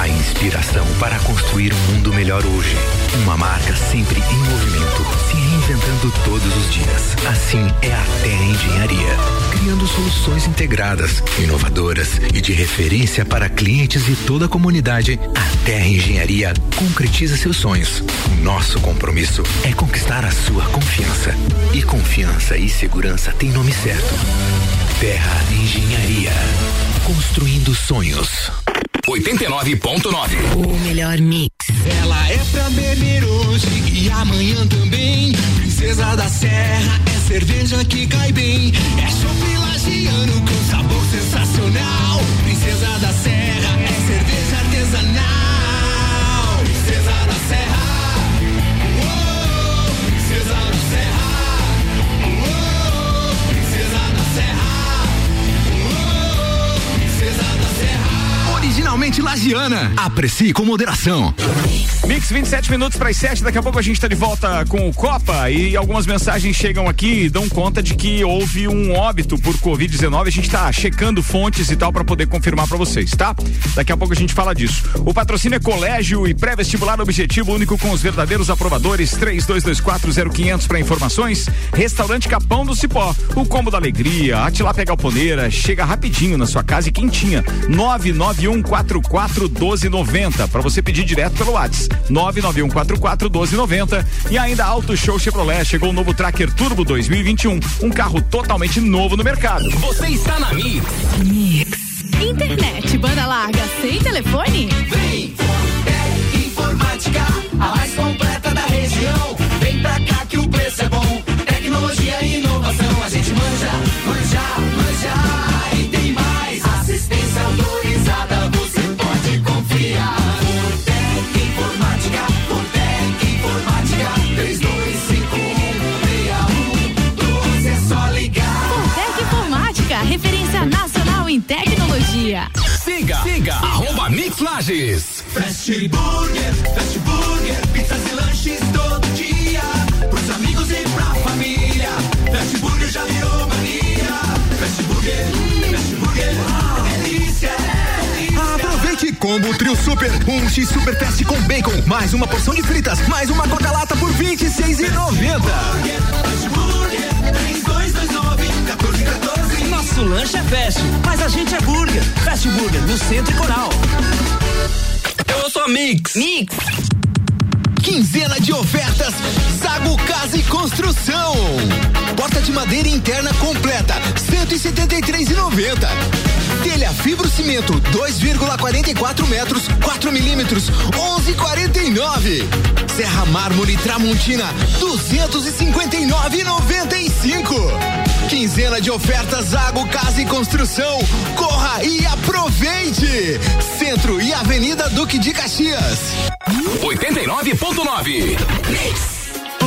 I: A inspiração para construir um mundo melhor hoje. Uma marca sempre em movimento, se reinventando todos os dias. Assim é a Terra Engenharia, criando soluções integradas, inovadoras e de referência para clientes e toda a comunidade. A Terra Engenharia concretiza seus sonhos. Nosso compromisso é conquistar a sua confiança. E confiança e segurança têm nome certo. Terra Engenharia, construindo sonhos.
H: 89.9.
J: O melhor mix.
K: Ela é pra beber hoje e amanhã também. Princesa da Serra é cerveja que cai bem. É chopp lagiano com sabor
I: Originalmente lagiana. Aprecie com moderação.
A: Mix 27 minutos para as 7. Daqui a pouco a gente está de volta com o Copa e algumas mensagens chegam aqui e dão conta de que houve um óbito por Covid-19. A gente está checando fontes e tal para poder confirmar para vocês, tá? Daqui a pouco a gente fala disso. O patrocínio é colégio e pré-vestibular objetivo único com os verdadeiros aprovadores. 32240500 para informações. Restaurante Capão do Cipó. O combo da alegria. A Tilápia Galponeira chega rapidinho na sua casa e quentinha. 991441290 para você pedir direto pelo WhatsApp. 991441290 e ainda Auto Show Chevrolet chegou o novo Tracker Turbo 2021, um carro totalmente novo no mercado.
H: Você está na Mix.
L: Internet, banda larga, sem telefone?
K: Vem, Fortec Informática, a mais completa
L: em tecnologia.
H: Siga, siga, arroba Mix Lages.
K: Fast Burger, Fast Burger, pizzas e lanches todo dia. Pros amigos e pra família. Fast Burger já virou mania. Fast Burger, Fast Burger, é delícia, é delícia.
I: Aproveite combo trio super, um X super fast com bacon, mais uma porção de fritas, mais uma coca lata por R$ 26,90.
K: Fast Burger, 3229 1414.
M: Nosso lanche é fast, mas a gente é burger. Fast Burger no Centro e Coral.
H: Eu sou a Mix.
L: Mix.
K: Quinzena de ofertas Zago Casa e Construção. Porta de madeira interna completa, 173,90. Telha fibro cimento 2,44 metros, 4 milímetros, 11,49. Serra mármore Tramontina 259,95. Quinzena de ofertas Zago Casa e Construção. Corra e aproveite. Centro e Avenida Duque de Caxias.
H: 89.9.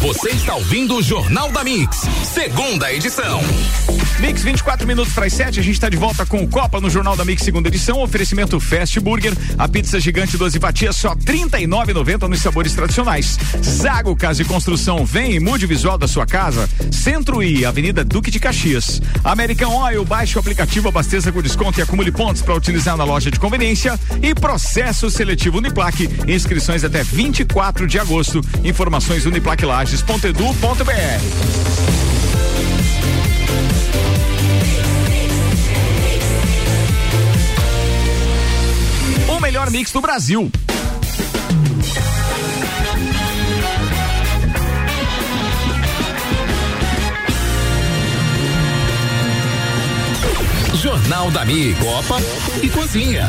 H: Você está ouvindo o Jornal da Mix, segunda edição.
A: Mix 24 minutos para as 7, a gente está de volta com o Copa no Jornal da Mix segunda edição. Oferecimento Fast Burger, a pizza gigante 12 fatias só R$ 39,90 nos sabores tradicionais. Zago Casa e Construção, vem e mude o visual da sua casa. Centro e Avenida Duque de Caxias. American Oil, baixe o aplicativo, abasteça com desconto e acumule pontos para utilizar na loja de conveniência. E processo seletivo Uniplaque, inscrições até 24 de agosto. Informações uniplaquilages.edu.br. O melhor mix do Brasil.
H: Jornal da Mix, Copa e Cozinha.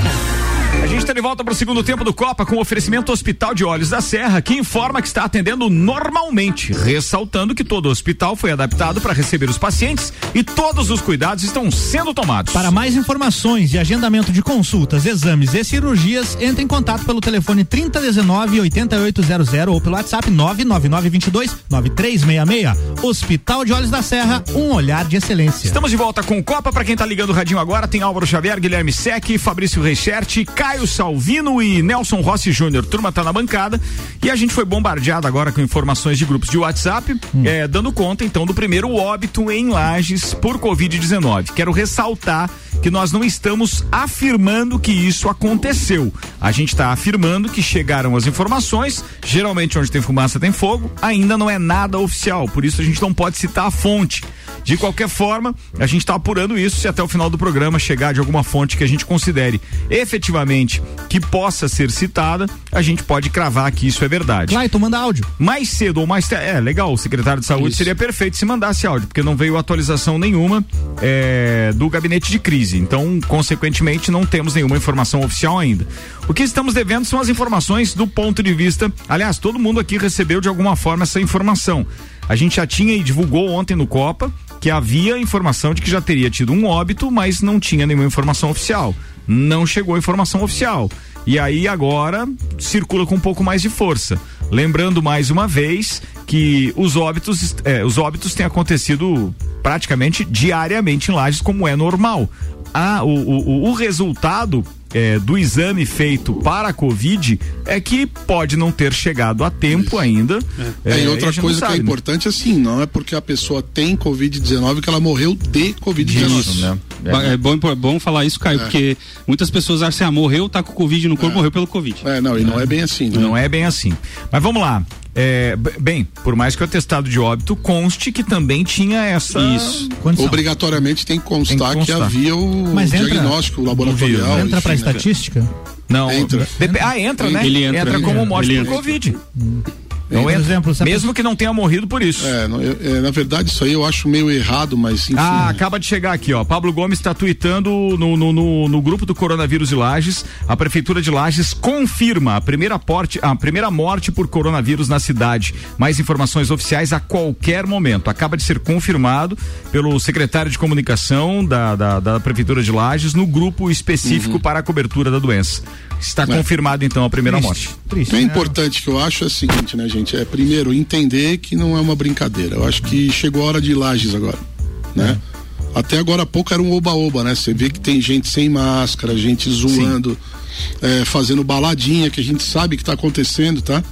A: A gente está de volta para o segundo tempo do Copa com o oferecimento Hospital de Olhos da Serra, que informa que está atendendo normalmente, ressaltando que todo o hospital foi adaptado para receber os pacientes e todos os cuidados estão sendo tomados.
B: Para mais informações e agendamento de consultas, exames e cirurgias, entre em contato pelo telefone 3019 8800 ou pelo WhatsApp 99922 9366. Hospital de Olhos da Serra, um olhar de excelência.
A: Estamos de volta com o Copa. Para quem está ligando o radinho agora, tem Álvaro Xavier, Guilherme Sec, Fabrício Reichert, Caio Salvino e Nelson Rossi Júnior. Turma tá na bancada e a gente foi bombardeado agora com informações de grupos de WhatsApp, eh, dando conta então do primeiro óbito em Lages por Covid-19. Quero ressaltar que nós não estamos afirmando que isso aconteceu. A gente está afirmando que chegaram as informações, geralmente onde tem fumaça tem fogo, ainda não é nada oficial, por isso a gente não pode citar a fonte. De qualquer forma, a gente está apurando isso se até o final do programa chegar de alguma fonte que a gente considere efetivamente que possa ser citada, a gente pode cravar que isso é verdade.
B: Clayton, manda áudio.
A: Mais cedo ou mais tarde. É, legal, o secretário de saúde
B: Isso.
A: seria perfeito se mandasse áudio, porque não veio atualização nenhuma é, do gabinete de crise. Então, consequentemente, não temos nenhuma informação oficial ainda. O que estamos devendo são as informações do ponto de vista. Aliás, todo mundo aqui recebeu de alguma forma essa informação. A gente já tinha e divulgou ontem no Copa que havia informação de que já teria tido um óbito, mas não tinha nenhuma informação oficial. Não chegou informação oficial. E aí agora circula com um pouco mais de força. Lembrando mais uma vez que os óbitos, eh, os óbitos têm acontecido praticamente diariamente em Lages, como é normal. Ah, o, o, o resultado eh, do exame feito para a Covid é que pode não ter chegado a tempo ainda.
C: É,
A: Eh,
C: e outra coisa que é
A: sabe, né?
C: importante assim, não é porque a pessoa tem Covid-19 que ela morreu de Covid-19.
E: Isso, né? É, bom, é bom falar isso, Caio,
C: É.
E: porque muitas pessoas acham assim, ah, morreu, tá com Covid no corpo, morreu pelo Covid.
C: É, não, e não é bem assim, né?
A: Não é bem assim. Mas vamos lá. É, bem, por mais que o atestado de óbito conste que também tinha essa
E: Isso.
C: Obrigatoriamente tem que constar,
A: Tem que constar.
C: que havia o
B: Mas entra-
C: diagnóstico laboratorial.
B: Entra pra
C: enfim, né?
B: estatística?
A: Não.
C: Entra.
A: Ah, entra, né?
E: Ele entra,
A: como
E: é,
A: morte por
E: entra.
A: Covid.
B: Por exemplo,
A: mesmo que não tenha morrido por isso.
C: É, não, eu- é, na verdade, isso aí eu acho meio errado, mas enfim.
A: Ah, acaba de chegar aqui, ó. Pablo Gomes está tweetando no, no, no, no grupo do coronavírus de Lages. A prefeitura de Lages confirma a primeira, porte, a primeira morte por coronavírus na cidade. Mais informações oficiais a qualquer momento. Acaba de ser confirmado pelo secretário de comunicação da, da, da prefeitura de Lages no grupo específico para a cobertura da doença. Está.
C: É.
A: confirmado então a primeira morte.
B: Triste.
C: O que é
B: né?
C: importante que eu acho é o seguinte, né, gente? É primeiro entender que não é uma brincadeira. Eu acho que chegou a hora de Lages agora, né? Até agora há pouco era um oba-oba, né? Você vê que tem gente sem máscara, gente zoando, é, fazendo baladinha, que a gente sabe que tá acontecendo, tá?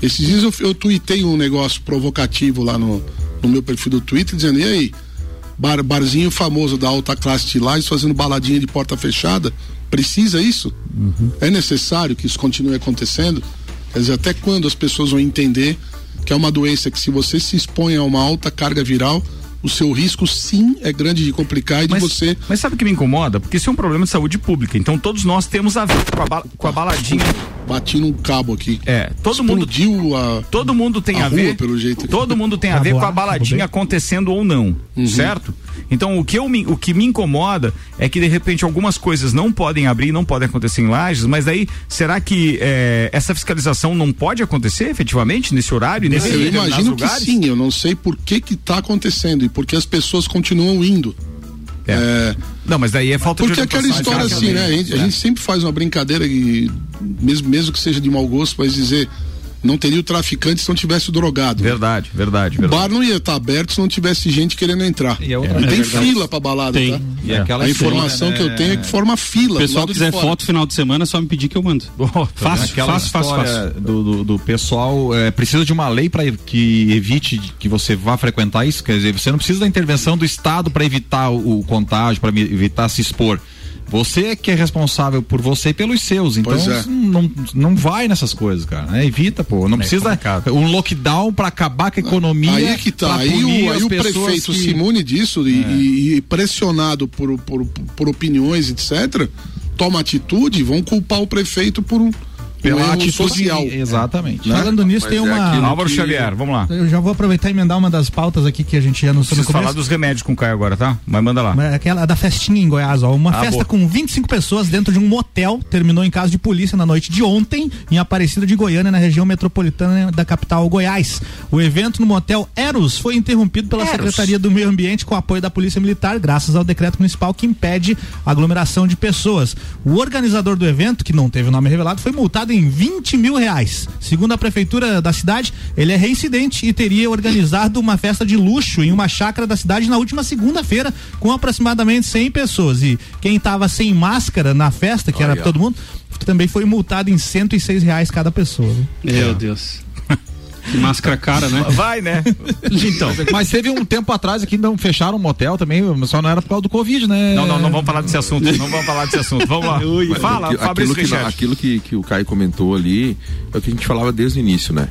C: Esses dias eu, eu tuitei um negócio provocativo lá no, no meu perfil do Twitter, dizendo, e aí, bar, barzinho famoso da alta classe de Lages fazendo baladinha de porta fechada, precisa isso? É necessário que isso continue acontecendo? Quer dizer, até quando as pessoas vão entender que é uma doença que se você se expõe a uma alta carga viral, o seu risco sim é grande de complicar e de você
A: Mas sabe o que me incomoda? Porque isso é um problema de saúde pública. Então todos nós temos a ver com a, ba- com a baladinha.
C: Bati num cabo aqui.
A: É, todo mundo.
C: Explodiu a.
A: Todo mundo tem
C: a
A: a,
C: rua,
A: ver.
C: pelo jeito.
A: Todo mundo tem a ver com a baladinha acontecendo ou não, certo? Então o que, eu me, o que me incomoda é que de repente algumas coisas não podem abrir, não podem acontecer em lajes, mas daí será que é, essa fiscalização não pode acontecer efetivamente nesse horário, e nesse
C: eu imagino que
A: lugares?
C: sim, eu não sei por que que tá acontecendo e por que as pessoas continuam indo. É.
A: Não, mas daí é falta
C: Porque
A: de
C: aquela
A: orientação,
C: história assim, né? A gente, a
A: É.
C: gente sempre faz uma brincadeira e mesmo, mesmo que seja de mau gosto, mas dizer não teria o traficante se não tivesse o drogado.
A: Verdade, verdade,
C: O
A: verdade.
C: bar não ia estar aberto se não tivesse gente querendo entrar. E,
E: outra-
C: tem
E: É
C: fila pra balada,
E: Tem.
C: tá?
E: E aquela
C: a informação
E: né?
C: que eu tenho é que forma fila.
E: O
C: do
E: pessoal quiser
C: fora.
E: foto final de semana, é só me pedir que eu mando. fácil,
F: Aquela
E: fácil, fácil,
F: história
E: fácil.
F: Do, do, do pessoal é, precisa de uma lei para que evite que você vá frequentar isso. Quer dizer, você não precisa da intervenção do Estado para evitar o, o contágio, para evitar se expor. Você é que é responsável por você e pelos seus. Então
C: é.
F: não, não vai nessas coisas, cara. né? Evita, pô. Não
A: É
F: precisa um lockdown para acabar com a economia.
C: Aí é que tá. Aí o, aí o prefeito
F: que-
C: se imune disso e, e- e pressionado por, por, por opiniões, etc., toma atitude, vão culpar o prefeito por um,
F: Pela atitude-
C: social.
F: Exatamente.
C: Né?
B: Falando nisso,
A: é
B: tem uma.
A: Álvaro Xavier, vamos lá.
B: Eu já vou aproveitar e emendar uma das pautas aqui que a gente já anunciou no
A: Preciso
B: começo.
A: falar dos remédios com o Caio agora, tá? Mas manda lá.
B: É Aquela da festinha em Goiás, ó. Uma
A: Ah,
B: festa
A: boa.
B: com 25 pessoas dentro de um motel terminou em caso de polícia na noite de ontem, em Aparecida de Goiânia, na região metropolitana da capital Goiás. O evento no motel Eros foi interrompido pela
A: Eros.
B: Secretaria do Meio Ambiente com apoio da Polícia Militar, graças ao decreto municipal que impede a aglomeração de pessoas. O organizador do evento, que não teve o nome revelado, foi multado em 20 mil reais. Segundo a prefeitura da cidade, ele é reincidente e teria organizado uma festa de luxo em uma chácara da cidade na última segunda-feira, com aproximadamente 100 pessoas. E quem estava sem máscara na festa, que era
E: Olha.
B: todo mundo, também foi multado em 106 reais cada pessoa. viu?
E: Meu Deus. Que máscara cara, né?
A: Vai, né?
F: Então. Mas teve um tempo atrás aqui, não fecharam um motel também, só não era por causa do Covid, né?
A: Não, não, não vamos falar desse assunto. Não vamos falar desse assunto. Vamos lá. [LAUGHS]
N: Mas
A: Fala,
N: aquilo,
A: Fabrício
N: aquilo, que, aquilo que, que o Caio comentou ali é o que a gente falava desde o início, né?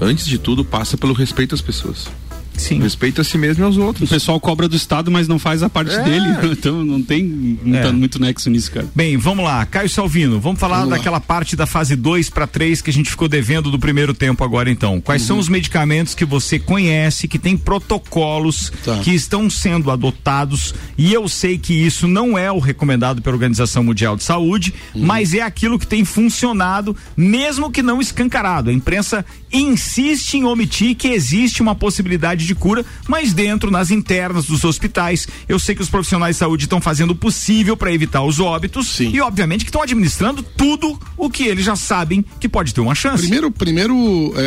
N: Antes de tudo, passa pelo respeito às pessoas.
A: Sim.
N: Respeito a si mesmo e aos outros.
E: O pessoal cobra do Estado, mas não faz a parte
N: É.
E: dele. [LAUGHS] Então não tem muita-
A: É.
E: muito nexo nisso, cara.
A: Bem, vamos lá. Caio Salvino, vamos falar
E: Vamos lá.
A: daquela parte da fase 2 para 3 que a gente ficou devendo do primeiro tempo agora então. Quais
E: Uhum.
A: são os medicamentos que você conhece, que tem protocolos
E: Tá.
A: que estão sendo adotados e eu sei que isso não é o recomendado pela Organização Mundial de Saúde,
E: Uhum.
A: mas é aquilo que tem funcionado, mesmo que não escancarado. A imprensa insiste em omitir que existe uma possibilidade de cura, mas dentro, nas internas dos hospitais, eu sei que os profissionais de saúde estão fazendo o possível para evitar os óbitos e, obviamente, que estão administrando tudo o que eles já sabem que pode ter uma chance.
C: Primeiro, primeiro é,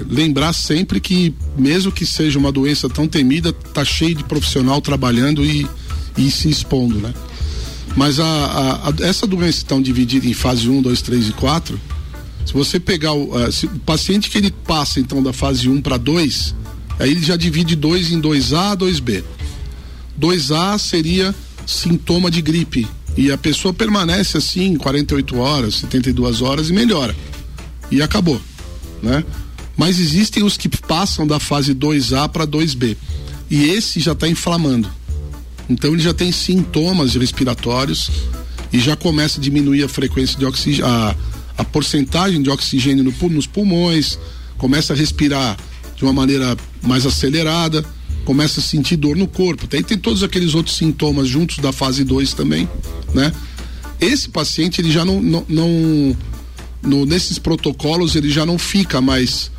C: é, lembrar sempre que, mesmo que seja uma doença tão temida, tá cheio de profissional trabalhando e, e se expondo, né? Mas a, a- a- essa doença estão dividida em fase 1, 2, 3 e 4. Se você pegar o, eh, se o paciente que ele passa então da fase 1 para 2, aí ele já divide 2 em 2A, 2B. 2A seria sintoma de gripe e a pessoa permanece assim 48 horas, 72 horas e melhora. E acabou, né? Mas existem os que passam da fase 2A para 2B. E esse já está inflamando. Então ele já tem sintomas respiratórios e já começa a diminuir a frequência de oxigênio, a, a porcentagem de oxigênio no nos pulmões, começa a respirar de uma maneira mais acelerada, começa a sentir dor no corpo. Daí tem todos aqueles outros sintomas juntos da fase 2 também, né? Esse paciente ele já não, não, não- no- nesses protocolos ele já não fica mais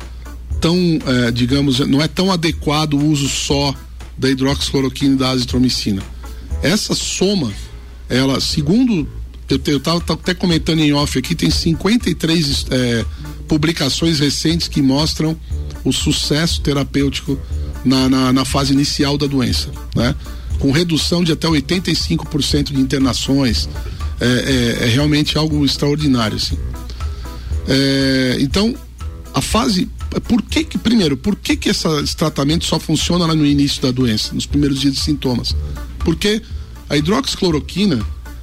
C: tão, eh, digamos, não é tão adequado o uso só da hidroxicloroquina e da azitromicina. Essa soma, ela, segundo eu, te- eu tava tava até comentando em off aqui, tem 53 eh, publicações recentes que mostram o sucesso terapêutico na, na, na fase inicial da doença, né? Com redução de até 85% de internações, é, é- é realmente algo extraordinário, assim. É, então, A fase. Por que que, primeiro, por que que essa- esse tratamento só funciona lá no início da doença, nos primeiros dias de sintomas? Porque a hidroxicloroquina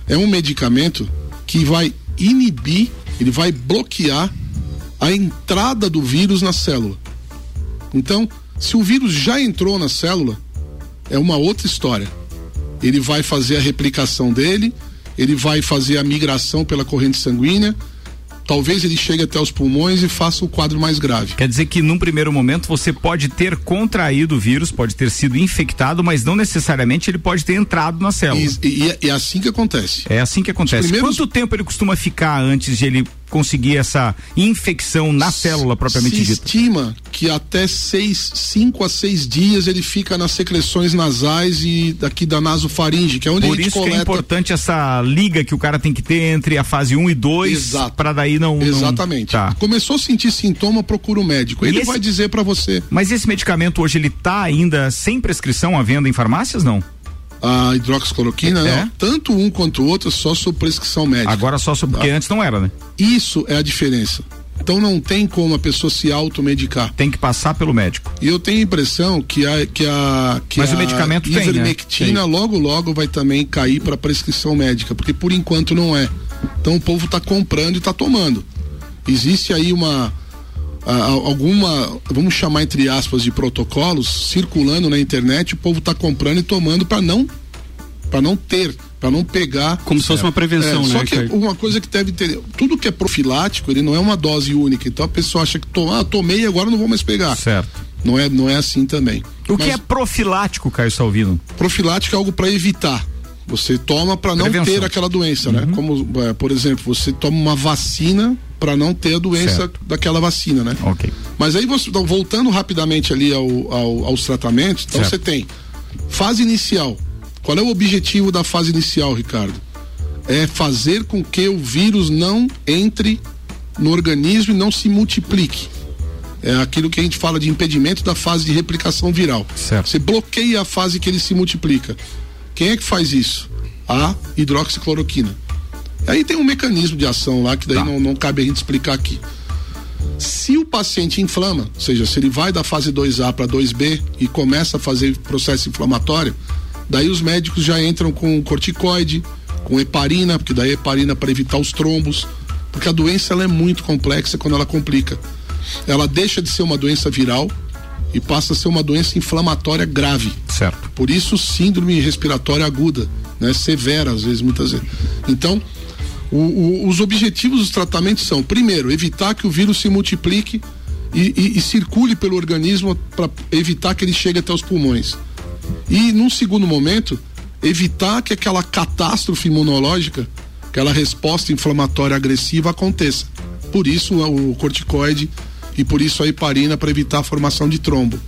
C: é um medicamento que vai inibir, ele vai bloquear a entrada do vírus na célula. Então, se o vírus já entrou na célula, é uma outra história. Ele vai fazer a replicação dele, ele vai fazer a migração pela corrente sanguínea, talvez ele chegue até os pulmões e faça o quadro mais grave.
A: Quer dizer que num primeiro momento você pode ter contraído o vírus, pode ter sido infectado, mas não necessariamente ele pode ter entrado na célula.
C: E, e- e é assim que acontece.
A: É assim que acontece.
C: primeiros-
A: Quanto tempo ele costuma ficar antes de ele conseguir essa infecção na célula propriamente
C: Se
A: dita?
C: estima que até seis, cinco a seis dias ele fica nas secreções nasais e daqui da nasofaringe, que é onde
A: Por
C: a gente
A: isso que é
C: coleta.
A: importante essa liga que o cara tem que ter entre a fase 1 e 2
C: Exato.
A: para daí não, não-
C: Exatamente.
A: Tá.
C: Começou a sentir sintoma, procura o médico.
A: E
C: Ele
A: esse-
C: vai dizer pra você.
A: Mas esse medicamento hoje ele tá ainda sem prescrição à venda em farmácias não?
C: A hidroxicloroquina,
A: É?
C: não. Tanto um quanto o outro, só sob prescrição médica.
A: Agora só porque
C: Tá.
A: antes não era, né?
C: Isso é a diferença. Então não tem como a pessoa se automedicar.
A: Tem que passar pelo médico.
C: E eu tenho a impressão que a que a que
A: Mas
C: a
A: o medicamento tem, né? Tem.
C: logo logo vai também cair para prescrição médica, porque por enquanto não é. Então o povo está comprando e está tomando. Existe aí uma a- a- alguma, vamos chamar entre aspas de protocolos circulando na internet, o povo está comprando e tomando para não para não ter, para não pegar.
E: Como se fosse uma prevenção,
C: É,
E: né,
C: Só que uma coisa que deve ter, tudo que é profilático, ele não é uma dose única. Então a pessoa acha que to- ah, tomei e agora não vou mais pegar.
A: Certo.
C: Não é, não é assim também.
A: O que
C: Mas
A: é profilático, Caio Salvino?
C: profilático é algo para evitar. Você toma para não
A: Prevenção.
C: ter aquela doença, né? Como, é, por exemplo, você toma uma vacina para não ter a doença
A: Certo.
C: daquela vacina, né?
A: Ok.
C: Mas aí você, então, voltando rapidamente ali ao, ao- aos tratamentos, então
A: Certo.
C: você tem fase inicial. Qual é o objetivo da fase inicial, Ricardo? É fazer com que o vírus não entre no organismo e não se multiplique. É aquilo que a gente fala de impedimento da fase de replicação viral.
A: Certo.
C: Você bloqueia a fase que ele se multiplica. Quem é que faz isso? A hidroxicloroquina. Aí tem um mecanismo de ação lá que daí
A: Tá.
C: não, não cabe a gente explicar aqui. Se o paciente inflama, ou seja, se ele vai da fase 2A para 2B e começa a fazer processo inflamatório, daí os médicos já entram com corticoide, com heparina, porque daí heparina para evitar os trombos, porque a doença ela é muito complexa quando ela complica. Ela deixa de ser uma doença viral e passa a ser uma doença inflamatória grave.
A: Certo.
C: Por isso, síndrome respiratória aguda, né? Severa, às vezes, muitas vezes. Então, o- o- os objetivos dos tratamentos são, primeiro, evitar que o vírus se multiplique e, e- e circule pelo organismo para evitar que ele chegue até os pulmões. E, num segundo momento, evitar que aquela catástrofe imunológica, aquela resposta inflamatória agressiva aconteça. Por isso, o corticoide e por isso a heparina para evitar a formação de trombo.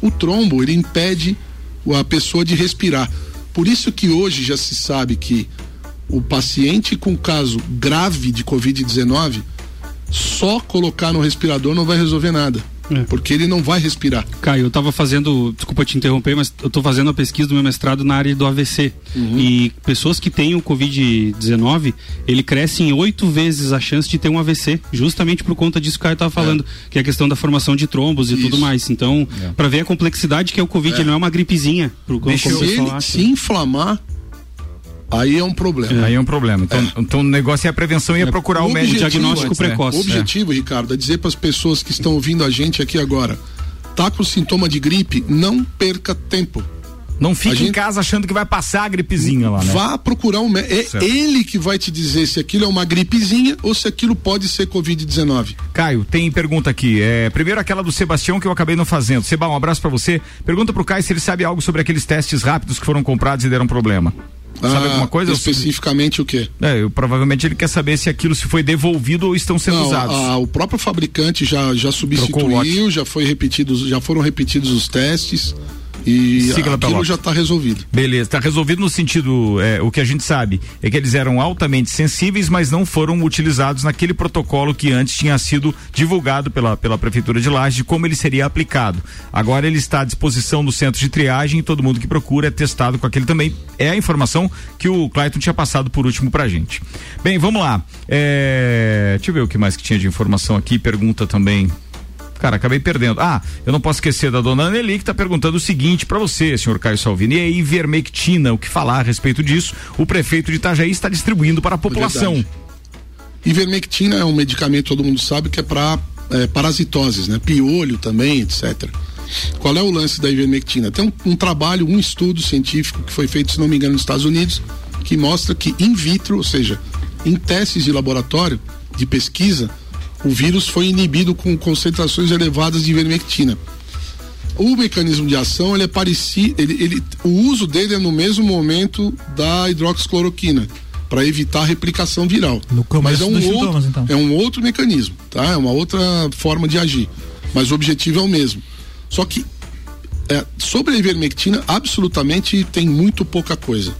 C: O trombo, ele impede a pessoa de respirar. Por isso que hoje já se sabe que o paciente com caso grave de Covid-19, só colocar no respirador não vai resolver nada.
E: É.
C: Porque ele não vai respirar.
E: Caio, eu tava fazendo, desculpa te interromper, mas eu tô fazendo a pesquisa do meu mestrado na área do AVC.
C: Uhum.
E: E pessoas que têm o Covid-19, ele cresce em oito vezes a chance de ter um AVC, justamente por conta disso que o Caio tava falando, que é a questão da formação de trombos e tudo
C: Isso.
E: mais. Então, pra ver a complexidade que é o Covid, ele não é uma gripezinha, pro, como
C: Se
E: o pessoal
C: ele
E: acha.
C: se inflamar, aí é um problema.
A: Aí é um problema. Então, então o negócio é a prevenção e é procurar o, médico.
C: objetivo-
E: diagnóstico precoce.
C: O objetivo, Ricardo, é dizer para as pessoas que estão ouvindo a gente aqui agora: tá com sintoma de gripe, não perca tempo.
A: Não fique
C: gente-
A: em casa achando que vai passar a gripezinha lá, né?
C: Vá procurar um médico. É ele que vai te dizer se aquilo é uma gripezinha ou se aquilo pode ser Covid-19.
A: Caio, tem pergunta aqui. É, primeiro aquela do Sebastião que eu acabei não fazendo. Seba, um abraço pra você. Pergunta pro Caio se ele sabe algo sobre aqueles testes rápidos que foram comprados e deram problema. Sabe
C: Ah,
A: alguma coisa?
C: Especificamente o quê?
A: É, eu, provavelmente ele quer saber se aquilo se foi devolvido ou estão sendo
C: Não,
A: usados.
C: a- o próprio fabricante já, já substituiu, já foi repetidos, já foram repetidos os testes e aquilo
A: Pelota.
C: já está resolvido.
A: Beleza, está resolvido no sentido, é, o que a gente sabe é que eles eram altamente sensíveis, mas não foram utilizados naquele protocolo que antes tinha sido divulgado pela, pela Prefeitura de Lages de como ele seria aplicado. Agora ele está à disposição do centro de triagem e todo mundo que procura é testado com aquele também. É a informação que o Clayton tinha passado por último pra gente. Bem, vamos lá. É, deixa eu ver o que mais que tinha de informação aqui, pergunta também. Cara, acabei perdendo. Ah, eu não posso esquecer da dona Anneli que está perguntando o seguinte para você, senhor Caio Salvini. E a ivermectina, o que falar a respeito disso? O prefeito de Itajaí está distribuindo para a população.
C: Verdade. Ivermectina é um medicamento, todo mundo sabe, que é para é, parasitoses, né? Piolho também, etc. Qual é o lance da ivermectina? Tem um, um, trabalho, um estudo científico que foi feito, se não me engano, nos Estados Unidos, que mostra que in vitro, ou seja, em testes de laboratório, de pesquisa, o vírus foi inibido com concentrações elevadas de ivermectina. O mecanismo de ação ele é parecido, ele, ele, o uso dele é no mesmo momento da hidroxicloroquina para evitar a replicação viral. Mas é um, outro, sintomas, então. é um outro mecanismo, tá? É uma outra forma de agir. Mas o objetivo é o mesmo. Só que é, sobre a ivermectina, absolutamente tem muito pouca coisa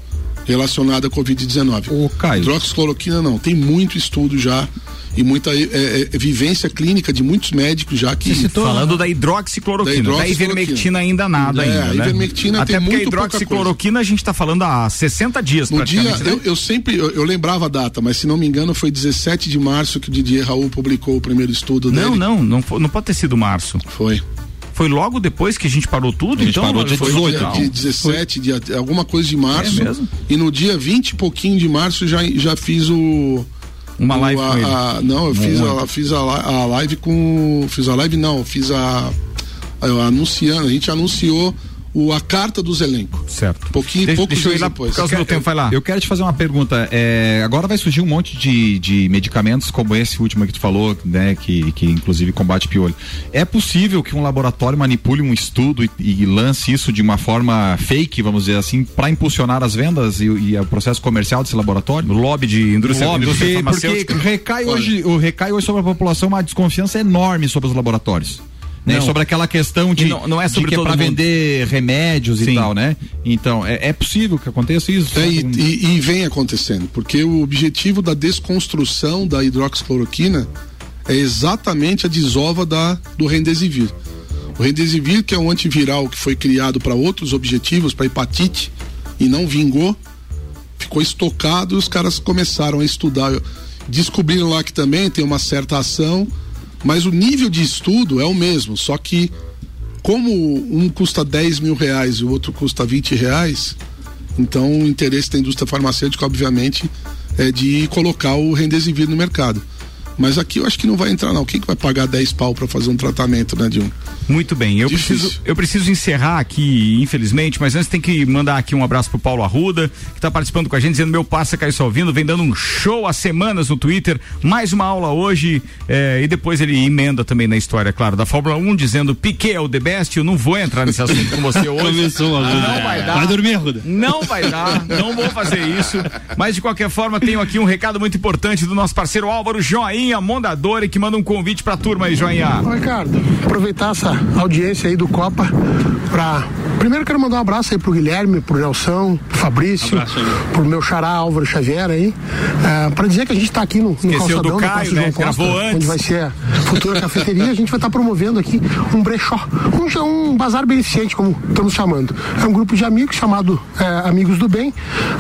C: relacionada à Covid-19.
F: O Caio.
C: Hidroxicloroquina não, tem muito estudo já e muita é, é, é, vivência clínica de muitos médicos já que
A: citou, falando da hidroxicloroquina, da, hidroxicloroquina. da ivermectina ainda nada é, ainda,
C: né? ivermectina
A: Até
C: tem
A: porque
C: muito
A: a hidroxicloroquina a gente está falando há 60 dias
C: no dia
A: né?
C: eu, eu, sempre eu, eu, lembrava a data, mas se não me engano foi 17 de março que o Didier Raul publicou o primeiro estudo
A: não,
C: dele.
A: Não, não, não, não pode ter sido março.
C: Foi.
A: Foi logo depois que a gente parou tudo,
F: a gente
A: então?
F: Parou dia 18,
C: dia, dia 17, dia, alguma coisa de março.
A: É mesmo?
C: E no dia 20 e pouquinho de março já, já fiz o
A: uma live
C: a,
A: com ele.
C: A, não, eu fiz, a, fiz a, live com. Fiz a live, não, fiz a anunciando, a gente anunciou o, a carta dos elencos.
A: Certo.
C: Pouquinho,
A: deixa,
C: poucos
A: deixa eu ir lá
C: depois.
A: Por causa do tempo, vai lá.
F: Eu quero te fazer uma pergunta. É, agora vai surgir um monte de, de medicamentos como esse último que tu falou, né? Que, que inclusive combate piolho. É possível que um laboratório manipule um estudo e, e lance isso de uma forma fake, vamos dizer assim, para impulsionar as vendas e, e, o processo comercial desse laboratório?
A: O lobby de indústria,
F: lobby,
A: indústria
F: porque, porque recai hoje, o recai hoje sobre a população uma desconfiança enorme sobre os laboratórios né?
A: Não.
F: Sobre aquela questão de,
A: não, não é sobre
F: que é para vender remédios
A: Sim.
F: e tal, né? Então, é, é possível que aconteça isso?
C: É, e, e, e, vem acontecendo, porque o objetivo da desconstrução da hidroxicloroquina é exatamente a desova da, do Remdesivir. O Remdesivir, que é um antiviral que foi criado para outros objetivos, para hepatite, e não vingou, ficou estocado e os caras começaram a estudar. Descobriram lá que também tem uma certa ação, mas o nível de estudo é o mesmo, só que como um custa 10 mil reais e o outro custa 20 reais, então o interesse da indústria farmacêutica, obviamente, é de colocar o Remdesivir no mercado. Mas aqui eu acho que não vai entrar não. Quem que vai pagar 10 pau para fazer um tratamento, né, de?
A: Muito bem. Eu preciso, eu preciso encerrar aqui, infelizmente, mas antes tem que mandar aqui um abraço pro Paulo Arruda, que está participando com a gente, dizendo meu parça Caio Salvino, vem dando um show há semanas no Twitter, mais uma aula hoje, eh, e depois ele emenda também na história, claro, da Fórmula 1, dizendo Piquet é o The Best, eu não vou entrar nesse assunto com você hoje.
E: Começou,
A: Ah, não vai dar.
E: Vai dormir, Arruda.
A: Não vai dar, não vou fazer isso. Mas de qualquer forma, tenho aqui um recado muito importante do nosso parceiro Álvaro Joinha Mondadori, que manda um convite pra turma aí, Joinha.
O: Ricardo, aproveitar essa audiência aí do Copa pra. Primeiro quero mandar um abraço aí pro Guilherme, pro Nelson, pro Fabrício,
E: Abraço,
O: pro meu xará Álvaro Xavier aí, é, pra dizer que a gente tá aqui no, no calçadão
A: do Caio, né?
O: João Costa, onde vai ser a futura cafeteria, a gente vai estar promovendo aqui um brechó, um, um bazar beneficente, como estamos chamando. É um grupo de amigos chamado é, Amigos do Bem,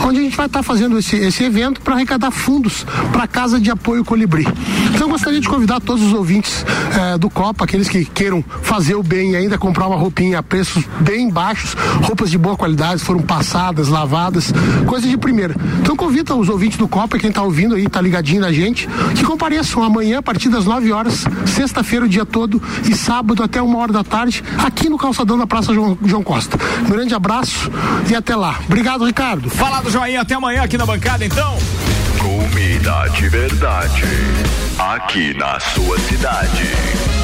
O: onde a gente vai estar fazendo esse, esse evento para arrecadar fundos para a Casa de Apoio Colibri. Então eu gostaria de convidar todos os ouvintes é, do Copa, aqueles que queiram fazer o bem e ainda comprar uma roupinha a preços bem baixos, roupas de boa qualidade, foram passadas, lavadas, coisa de primeira. Então convida os ouvintes do Copa, quem está ouvindo aí, tá ligadinho na gente, que compareçam amanhã a partir das 9 horas, sexta-feira o dia todo e sábado até uma hora da tarde, aqui no calçadão da Praça João, João Costa. Um grande abraço e até lá. Obrigado, Ricardo.
A: Falado, Joinha, até amanhã aqui na bancada, então.
P: Comida de verdade. Aqui na sua cidade.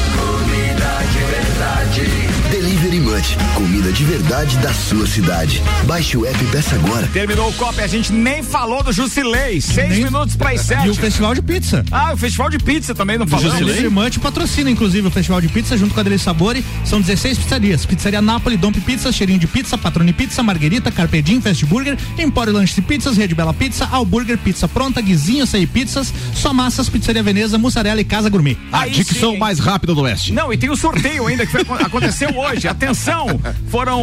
P: Comida de verdade.
Q: Delivery Comida de verdade da sua cidade. Baixe o app e peça agora.
A: Terminou o copo e a gente nem falou do Jusilei. Seis
B: Nem-
A: minutos para as sete.
B: E o Festival de Pizza.
A: Ah, o Festival de Pizza também não
B: O
A: falamos.
B: Delivery Munch patrocina, inclusive, o Festival de Pizza junto com a Deli Sabori. São 16 pizzarias. Pizzaria Napoli, Domp Pizza, Cheirinho de Pizza, Patrone Pizza, Marguerita, Carpedim, Fast Burger, Empório Lanches e Pizzas, Rede Bela Pizza, Alburger, Pizza Pronta, Guizinho, Sei Pizzas, Só Massas, Pizzaria Veneza, Mussarela e Casa Gourmet.
A: Aí
F: Dicção
A: sim.
F: mais rápida do Oeste.
A: Não, e tem o sorteio ainda que acon- aconteceu hoje. Atenção! [LAUGHS] Foram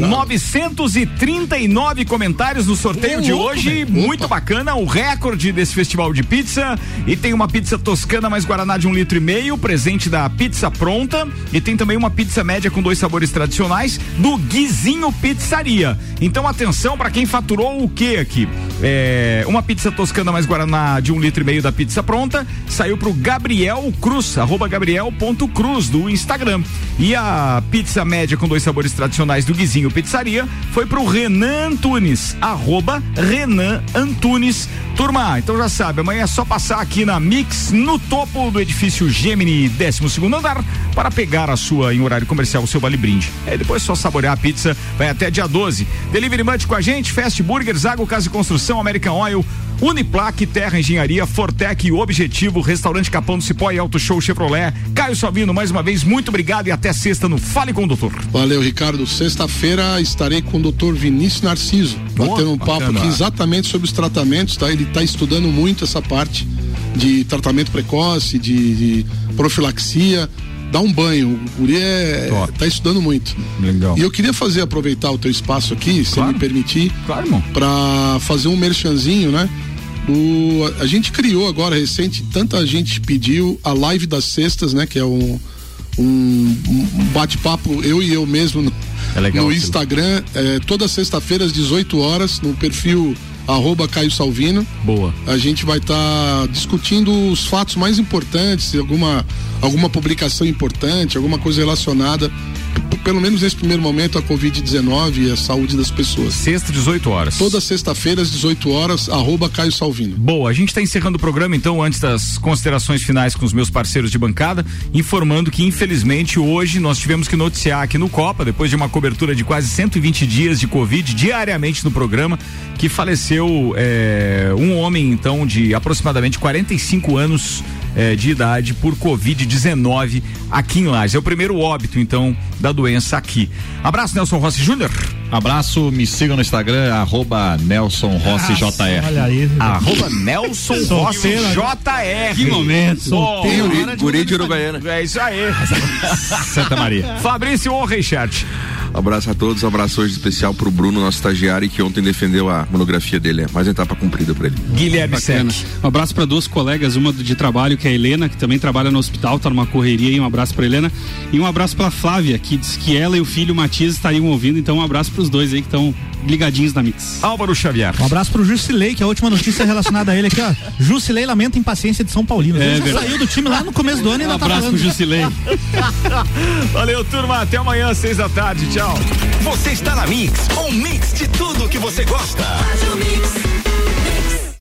A: 939 comentários no sorteio de hoje. Muito bacana, o recorde desse festival de pizza. E tem uma pizza toscana mais guaraná de um litro e meio, presente da Pizza Pronta. E tem também uma pizza média com dois sabores tradicionais do Guizinho Pizzaria. Então atenção para quem faturou o que aqui? É, uma pizza toscana mais guaraná de um litro e meio da Pizza Pronta saiu pro Gabriel Cruz, arroba gabriel.cruz do Instagram. E a pizza média com dois sabores tradicionais do Guizinho Pizzaria foi pro Renan Antunes, arroba Renan Antunes. Turma, então já sabe, amanhã é só passar aqui na Mix, no topo do edifício Gemini, 12 segundo andar, para pegar a sua, em horário comercial, o seu vale brinde. É depois só saborear a pizza, vai até dia 12. Delivery Munch com a gente, Fast Burger, Zago Casa e Construção, American Oil, Uniplaque, Terra Engenharia, Fortec, Objetivo, Restaurante Capão do Cipó e Auto Show Chevrolet. Caio Salvino, mais uma vez, muito obrigado e até sexta no Fale com o Doutor.
C: Valeu, Ricardo. Sexta-feira estarei com o Dr. Vinícius Narciso, batendo um papo
A: bacana.
C: aqui exatamente sobre os tratamentos, tá? Ele está estudando muito essa parte de tratamento precoce, de, de profilaxia. Dá um banho. O Guri é, tá estudando muito.
A: Legal.
C: E eu queria fazer, aproveitar o teu espaço aqui, se
A: Claro.
C: me permitir.
A: Claro, irmão.
C: Pra fazer um merchanzinho, né? O, a gente criou agora recente, tanta gente pediu a live das sextas, né? Que é um, um, um bate-papo, eu e eu mesmo no,
A: É legal
C: no. Instagram, é, toda sexta-feira às 18 horas, no perfil arroba Caio Salvino.
A: Boa.
C: A gente vai estar discutindo os fatos mais importantes, alguma, alguma publicação importante, alguma coisa relacionada, pelo menos nesse primeiro momento, a Covid-19 e a saúde das pessoas.
A: Sexta, 18 horas.
C: Toda sexta-feira, às 18 horas, arroba Caio Salvino.
A: Boa, a gente está encerrando o programa, então, antes das considerações finais com os meus parceiros de bancada, informando que, infelizmente, hoje nós tivemos que noticiar aqui no Copa, depois de uma cobertura de quase 120 dias de Covid diariamente no programa, que faleceu é, um homem, então, de aproximadamente 45 anos é, de idade por Covid-19 aqui em Lages. É o primeiro óbito, então, da doença aqui. Abraço, Nelson Rossi Júnior.
F: Abraço, me sigam no Instagram, arroba Nelson Rossi JR.
B: Olha aí.
A: Arroba Nelson [LAUGHS] Rossi
B: Solteiro, né?
A: JR.
E: Que momento.
A: Bom,
N: Guri, guri de Uruguaiana.
A: É isso aí. [LAUGHS]
F: Santa Maria.
A: Fabrício ou Richard?
N: Abraço a todos, abraço hoje especial pro Bruno, nosso estagiário, que ontem defendeu a monografia dele. É mais uma etapa cumprida pra ele.
A: Guilherme
E: Bacana.
A: Sec.
E: Um abraço para duas colegas, uma de trabalho, que é a Helena, que também trabalha no hospital, tá numa correria, e um abraço para Helena. E um abraço para Flávia, que diz que ela e o filho Matias estariam ouvindo, então um abraço para os dois aí que estão ligadinhos na Mix.
A: Álvaro Xavier.
B: Um abraço pro Jusilei, que é a última notícia relacionada a ele aqui, ó. Jusilei lamenta impaciência de São Paulino.
E: É
B: ele já saiu do time lá no começo do ano e
E: Um
B: ainda tá
E: abraço pro
B: falando.
E: Jusilei. [LAUGHS]
A: Valeu, turma. Até amanhã, seis da tarde. Tchau.
H: Você está na Mix, um mix de tudo que você gosta.
K: Faz o mix.